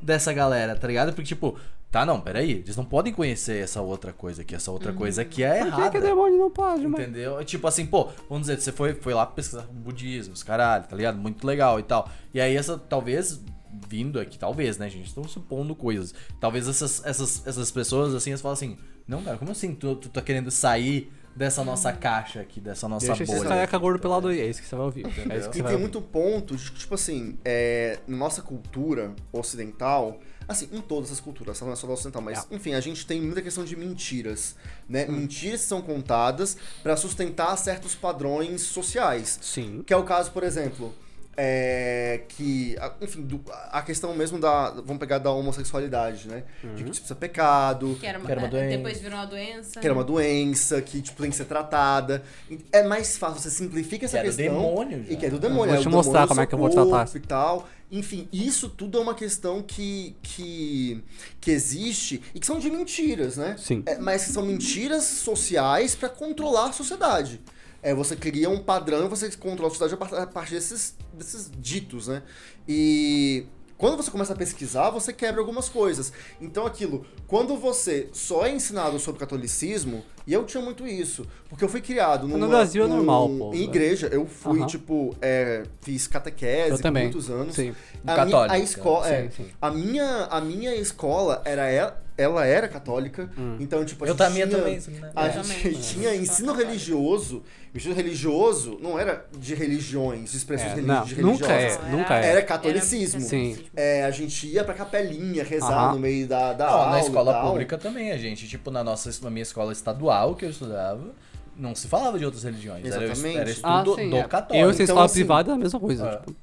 dessa galera, tá ligado? Porque, tipo, tá, não, peraí, eles não podem conhecer essa outra coisa aqui, essa outra coisa que é Por que, errada. que demônio não pode, mano? Entendeu? Tipo assim, pô, vamos dizer, você foi, foi lá pesquisar budismo, os caralho, tá ligado? Muito legal e tal. E aí essa, talvez, vindo aqui, talvez, né, gente? Estão supondo coisas. Talvez essas, essas, essas pessoas, assim, elas falam assim, não, cara, como assim tu, tu tá querendo sair dessa nossa caixa aqui, dessa nossa Deixa bolha? careca gordo pelado aí, é isso que você vai ouvir. É isso que E você tem muito ponto de que, tipo assim, é, na nossa cultura ocidental, assim, em todas as culturas, não é só ocidental, mas, enfim, a gente tem muita questão de mentiras, né? Mentiras que são contadas pra sustentar certos padrões sociais. Sim. Que é o caso, por exemplo, é, que, enfim, do- a questão mesmo da, vamos pegar da homossexualidade, né? De que, tipo, isso é pecado, Que era uma, Que era uma é, doença. Depois virou uma doença. que era uma doença, que, tipo, tem que ser tratada. É mais fácil, você simplifica essa Que é do questão. demônio, já. E que é do demônio. Vou é te o mostrar como é que eu vou tratar E tal. Enfim, isso tudo é uma questão que, que, que existe e que são de mentiras, né? Sim. É, mas que são mentiras sociais pra controlar a sociedade. É, você cria um padrão e você controla a sociedade a partir desses, desses ditos, né? E quando você começa a pesquisar, você quebra algumas coisas. Então, aquilo, quando você só é ensinado sobre catolicismo, e eu tinha muito isso, porque eu fui criado No numa- Brasil é num- normal, pô, em né? igreja. Eu fui, Aham. tipo, é, fiz catequese por muitos anos. Sim. A, Católica. minha, a escola, é, Sim, sim. a minha, a minha escola era ela, era católica, então tipo a Eu gente também, tinha, também, né? a Eu gente também. tinha ensino religioso. O ensino religioso não era de religiões, de expressões É, religi- não, de nunca religiosas. é, nunca é. Era catolicismo. Sim. É, a gente ia pra capelinha rezar no meio da, da Não, aula. na escola tal. pública também, a gente, tipo, na nossa na minha escola estadual que eu estudava, não se falava de outras religiões. Era, Exatamente. era Ah, estudo sim. do é. católico. Eu, sem Então, escola assim, privada, é a mesma coisa. É. tipo,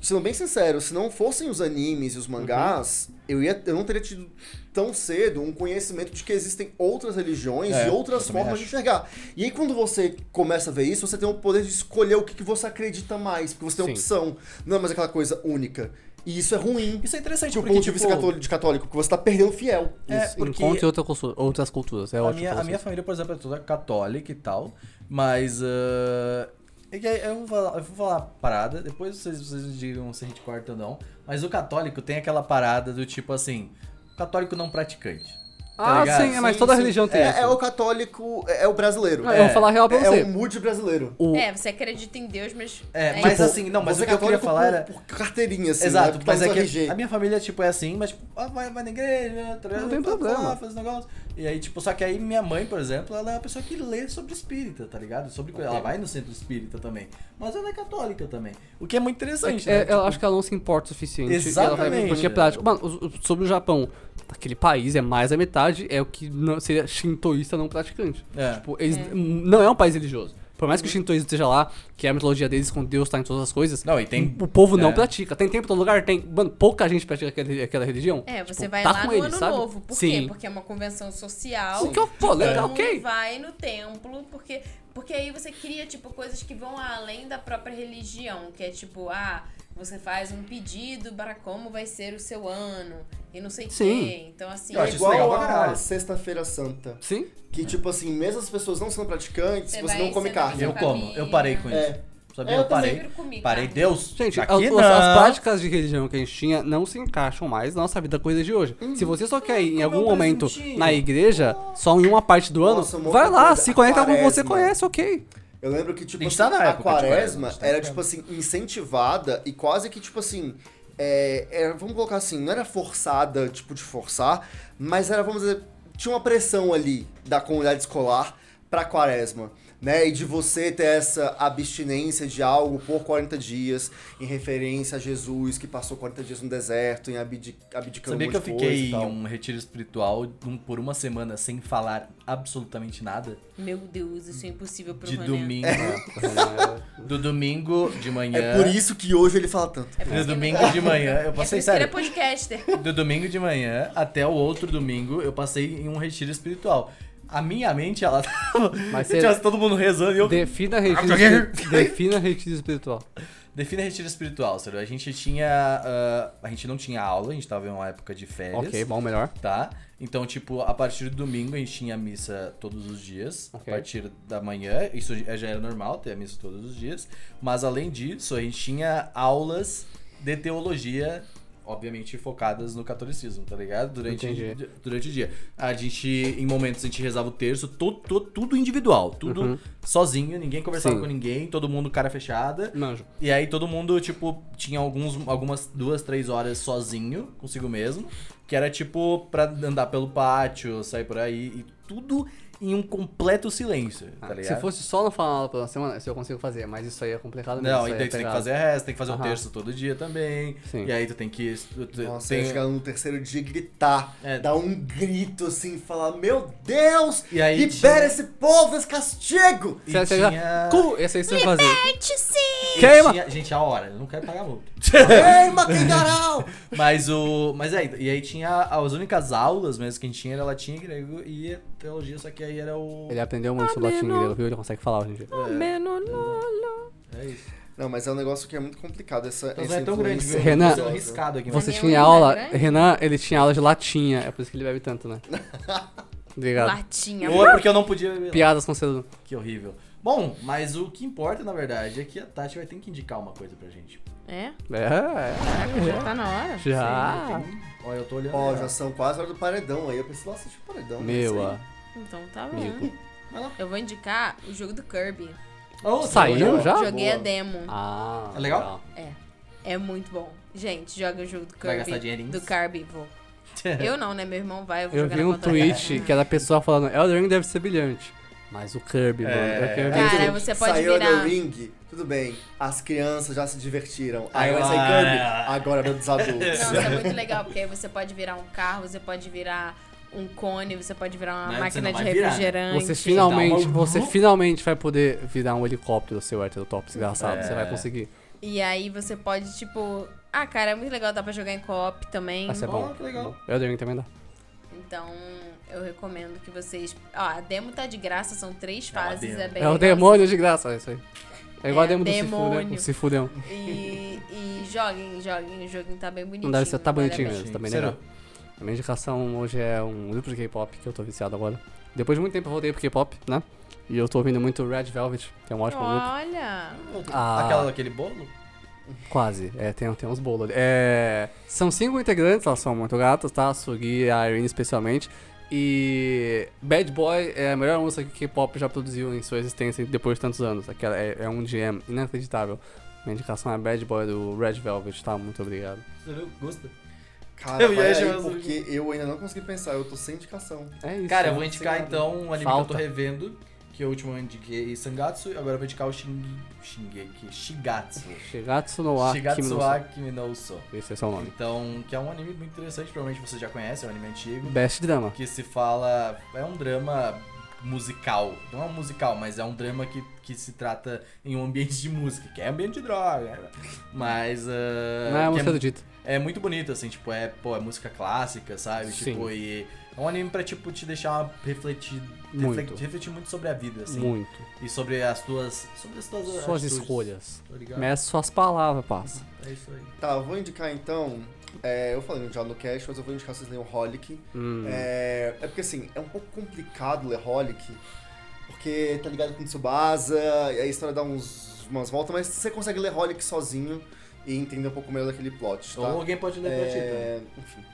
sendo bem sincero, se não fossem os animes e os mangás, eu, ia, eu não teria tido tão cedo um conhecimento de que existem outras religiões É, e outras formas de acho. enxergar. E aí quando você começa a ver isso, você tem o poder de escolher o que, que você acredita mais, porque você tem Sim. opção, não é mais aquela coisa única. E isso é ruim. Isso é interessante, Do porque, ponto de tipo, vista católico, de católico, porque você tá perdendo fiel. É, Isso, porque Encontre outra cultura- outras culturas. É a, ótimo. minha, a minha família, por exemplo, é toda católica e tal, mas... ah, é eu, vou falar, eu vou falar uma parada, depois vocês, vocês me digam se a gente corta ou não, mas o católico tem aquela parada do tipo assim, católico não praticante. Tá Ah, sim, é, mas Sim, toda sim. religião tem é, isso. é o católico, é, é o brasileiro. Ah, eu vou falar a real pra É, você. é o mood brasileiro. O- É, você acredita em Deus, mas. É, mas isso. assim, não, mas o que eu queria falar por, era... por carteirinha, assim, né? Exato, tá mas é que RG. a minha família, tipo, é assim, mas, tipo, ah, vai, vai na igreja, tá, Não tem vai problema. Lá, faz negócio. E aí, tipo, só que aí minha mãe, por exemplo, ela é uma pessoa que lê sobre espírita, tá ligado? Sobre coisa. Ela vai no centro espírita também. Mas ela é católica também. O que é muito interessante, É, né? eu Tipo, acho que ela não se importa o suficiente. e ela vai- Exatamente. porque é prático. Mano, sobre o Japão, aquele país é mais da metade, é o que não, seria shintoísta não praticante. É. Tipo, eles, não é um país religioso. Por mais que o shintoísmo esteja lá, que é a mitologia deles com Deus tá em todas as coisas, Não, e tem- o povo não é. pratica. Tem tempo em todo lugar? Tem. Mano, pouca gente pratica aquele, aquela religião. É, você Tipo, vai tá lá com no eles, ano sabe? novo. Por Sim. quê? Porque é uma convenção social. Sim, que eu- pô, legal, mundo ok. vai no templo, porque, porque aí você cria, tipo, coisas que vão além da própria religião. Que é tipo, ah, você faz um pedido para como vai ser o seu ano. E não sei o quê. Então, assim. Eu É acho isso legal igual a. Sexta-feira Santa. Sim. Que, tipo assim, mesmo as pessoas não sendo praticantes, Você você, não come carne. Eu como, eu parei com isso. É. Sabia? É, Eu eu parei. comi Parei, carne. Deus. Gente, aqui as, não. as práticas de religião que a gente tinha não se encaixam mais na nossa vida coisa de hoje. Se você só quer ir em algum um momento na igreja, só em uma parte do ano, Nossa, uma vai lá, coisa, se conecta com o que você conhece, ok. Eu lembro que, tipo, assim, tá na a época quaresma, tá era, tipo assim, incentivada e quase que, tipo assim, é, era- vamos colocar assim, não era forçada, tipo, de forçar, mas era, vamos dizer, tinha uma pressão ali da comunidade escolar pra quaresma. Né, e de você ter essa abstinência de algo por 40 dias, em referência a Jesus que passou 40 dias no deserto, em abdi abdicando Sabia um que eu fiquei em um retiro espiritual um- por uma semana sem falar absolutamente nada? Meu Deus, isso é impossível pro De domingo. <laughs> Do domingo de manhã. É por isso que hoje ele fala tanto. É Do domingo de manhã, eu É passei ele é sério. podcaster. Do domingo de manhã até o outro domingo, eu passei em um retiro espiritual. A minha mente, ela tava. Mas Tinha <laughs> você todo mundo rezando e eu. defina retiro, espiri- <laughs> defina retiro espiritual. Defina retiro espiritual, sério. A gente tinha. ah, a gente não tinha aula, a gente tava em uma época de férias. Ok, bom, melhor. Tá? Então, tipo, a partir do domingo a gente tinha missa todos os dias. Ok. A partir da manhã, isso já era normal, ter a missa todos os dias. Mas além disso, a gente tinha aulas de teologia, obviamente focadas no catolicismo, tá ligado? Durante, Entendi. durante o dia. A gente, em momentos, a gente rezava o terço, tudo, tudo, tudo individual, tudo Uhum. sozinho, ninguém conversava Sim. com ninguém, todo mundo cara fechada. Manjo. E aí todo mundo, tipo, tinha alguns, algumas duas, três horas sozinho, consigo mesmo. Que era, tipo, pra andar pelo pátio, sair por aí. E tudo em um completo silêncio, tá Ah, ligado? se fosse só não falar aula pela semana, isso eu consigo fazer, mas isso aí é complicado mesmo. Não, e daí é tu tem que fazer a resta, tem que fazer o Aham. terço todo dia também. Sim. E aí tu tem que... tu- Nossa, tem- chegar no terceiro dia e gritar, É. dar um grito assim, falar, meu Deus, E aí libera tinha- esse povo desse castigo! e já... tinha- Cu, esse aí você vai fazer. e Queima! tinha- Gente, a hora, eu não quero pagar multa. Queima, Kengarau! <laughs> Mas o. Mas aí, e aí tinha as únicas aulas mesmo que a gente tinha era latim, grego e teologia, só que aí era o. Ele aprendeu muito sobre latim grego, viu? Ele consegue falar hoje em dia. É isso. Não, mas é um negócio que é muito complicado, essa, Então essa é tão grande, viu? Renan, arriscado aqui. Você Renan tinha aula... é grande? Renan, ele tinha aula de latinha, é por isso que ele bebe tanto, né? <laughs> Obrigado. Latinha. Ou é porque eu não podia beber. Piadas com cedo. Que horrível. Bom, mas o que importa, na verdade, é que a Tati vai ter que indicar uma coisa pra gente. É? É, Caraca, já tá na hora. já. Sim, tem- Olha, eu tô olhando. Ó, ó. já são quase a hora do paredão, aí eu preciso lá assistir o paredão. né? Meu, ó. Então tá bom. Amigo. Eu vou indicar o jogo do Kirby. Oh, Saiu já? Joguei boa. a demo. Ah, É legal? É muito bom. Gente, joga o jogo do Vai Kirby. gastar dinheirinhos? Do Kirby, vou. <laughs> Eu não, né? Meu irmão vai, eu vou Eu jogar vi na um conta tweet dele. que era a pessoa falando, Elden Ring deve ser brilhante. Mas o Kirby, mano. É. ver Cara, você pode Saiu virar... The Ring, tudo bem, as crianças já se divertiram. Aí vai sair Kirby, agora é dos adultos. Não, isso é muito legal, porque aí você pode virar um carro, você pode virar um cone, você pode virar uma você máquina não de vai virar, refrigerante. Você finalmente, Dá uma- você finalmente vai poder virar um helicóptero, seu hétero top desgraçado. É. Você vai conseguir. E aí você pode, tipo. Ah, cara, é muito legal, dá pra jogar em co-op também. Vai ser Oh, bom. que legal. Elden Ring também dá. Então, eu recomendo que vocês. Ó, a demo tá de graça, são três É uma fases, demo. é bem É o demônio de graça, é isso aí. É igual É, a demo do demônio. Cifudeu. O Cifudeu. E, e joguem, joguem, o joguinho tá bem bonitinho. Não deve ser, tá bonitinho mesmo, tá bem legal. A minha indicação hoje é um grupo de K-pop que eu tô viciado agora. Depois de muito tempo eu voltei pro K-pop, né? E eu tô ouvindo muito Red Velvet, que é um ótimo grupo. Olha! Ah, Aquela, aquele bolo? Quase, é, tem, tem uns bolos ali. É, são cinco integrantes, elas são muito gatas, tá? A Sugi e a Irene especialmente. E Bad Boy é a melhor música que o K-pop já produziu em sua existência depois de tantos anos. Aquela é, é um jam inacreditável. Minha indicação é Bad Boy do Red Velvet, tá? Muito obrigado. Você viu? Gosta? Cara, Eu ia aí, porque eu ainda não consegui pensar, eu tô sem indicação. É isso. Cara, eu né? vou indicar então um anime que eu Falta. tô revendo, que eu último eu indiquei Sangatsu, agora eu vou indicar o Shing... Shingeki, Shigatsu. Shigatsu no no Shigatsu no. Esse é o nome. Então, que é um anime muito interessante, provavelmente você já conhece, é um anime antigo. Best drama. que se fala. É um drama musical. Não é um musical, mas é um drama que, que se trata em um ambiente de música, que é ambiente de droga. né? Mas. ah, Não é a música é, do Dito. é muito bonito, assim, tipo, é, pô, é música clássica, sabe? Sim. Tipo, e. É um anime pra, tipo, te deixar refletir. Muito. refle- refletir muito sobre a vida, assim. Muito. E sobre as tuas. Sobre as tuas Suas atitudes, escolhas. Meça suas palavras, passa. É isso aí. Tá, eu vou indicar então. é, eu falei já no cast, mas eu vou indicar vocês leiam Holic. Hum. É, é porque assim, é um pouco complicado ler Holic, porque tá ligado com Tsubasa, e a história dá uns, umas voltas, mas você consegue ler Holic sozinho e entender um pouco melhor daquele plot, tá? Ou alguém pode ler pra ti. É, enfim.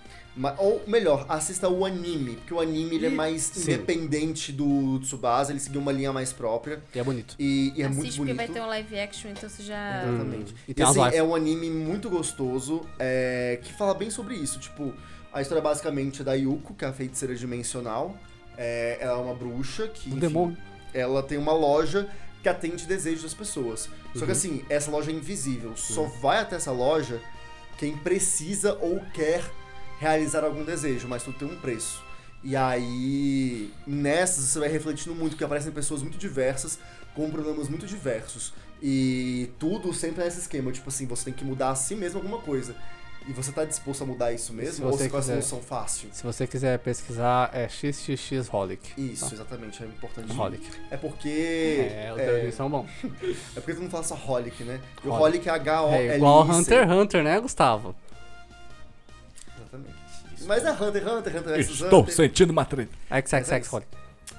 Ou melhor, assista o anime, porque o anime ele é mais sim. independente do Tsubasa, ele seguiu uma linha mais própria E é bonito. e, e é Assiste muito porque bonito. vai ter um live action, então você já. Exatamente. Hum. E E, assim, é um anime muito gostoso, é, que fala bem sobre isso. Tipo, a história basicamente é da Yuko, que é a feiticeira dimensional. É, ela é uma bruxa que, Um enfim, demônio. ela tem uma loja que atende desejos das pessoas. Só que Uhum. assim, essa loja é invisível. Só vai até essa loja quem precisa ou quer realizar algum desejo, mas tudo tem um preço. E aí, nessas você vai refletindo muito, que aparecem pessoas muito diversas, com problemas muito diversos. E tudo sempre é nesse esquema, tipo assim, você tem que mudar a si mesmo alguma coisa. E você tá disposto a mudar isso Se mesmo? Ou você quiser. solução fácil? Se você quiser pesquisar, é XXX Holic. Isso, Tá. exatamente, é importante. Holic. É porque. É, os é, são bons. <laughs> é porque tu não fala só Holic, né? E o Holic. É H-O-L-I-C. É igual Hunter x Hunter, né, Gustavo? Exatamente. Mas é Hunter x Hunter, Hunter Estou Hunter. sentindo uma treta. XXX.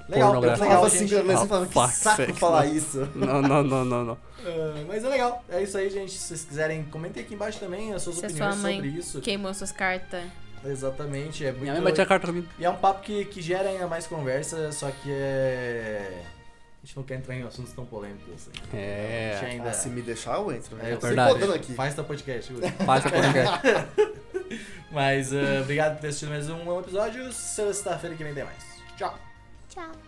Legal, Pornográfico. Eu legal, falava gente. assim, pelo menos, Ah, eu falava, que fuck saco falar não. isso. <laughs> Não, não, não, não, não. Ah, <laughs> mas é legal. É isso aí, gente. Se vocês quiserem, comentem aqui embaixo também as suas Se opiniões sua mãe sobre isso. queimou suas cartas. Exatamente. É muito... Minha mãe batia a carta comigo. E é um papo que, que gera ainda mais conversa, só que é. A gente não quer entrar em assuntos tão polêmicos assim. É. Ainda. Ah, se me deixar, eu entro. É, Né? eu sei verdade. aqui. Faz teu podcast, Yuri. <laughs> Faz o podcast. <laughs> Mas ah, obrigado por ter assistido mais um episódio. Sexta-feira que vem tem mais. Tchau. Tchau.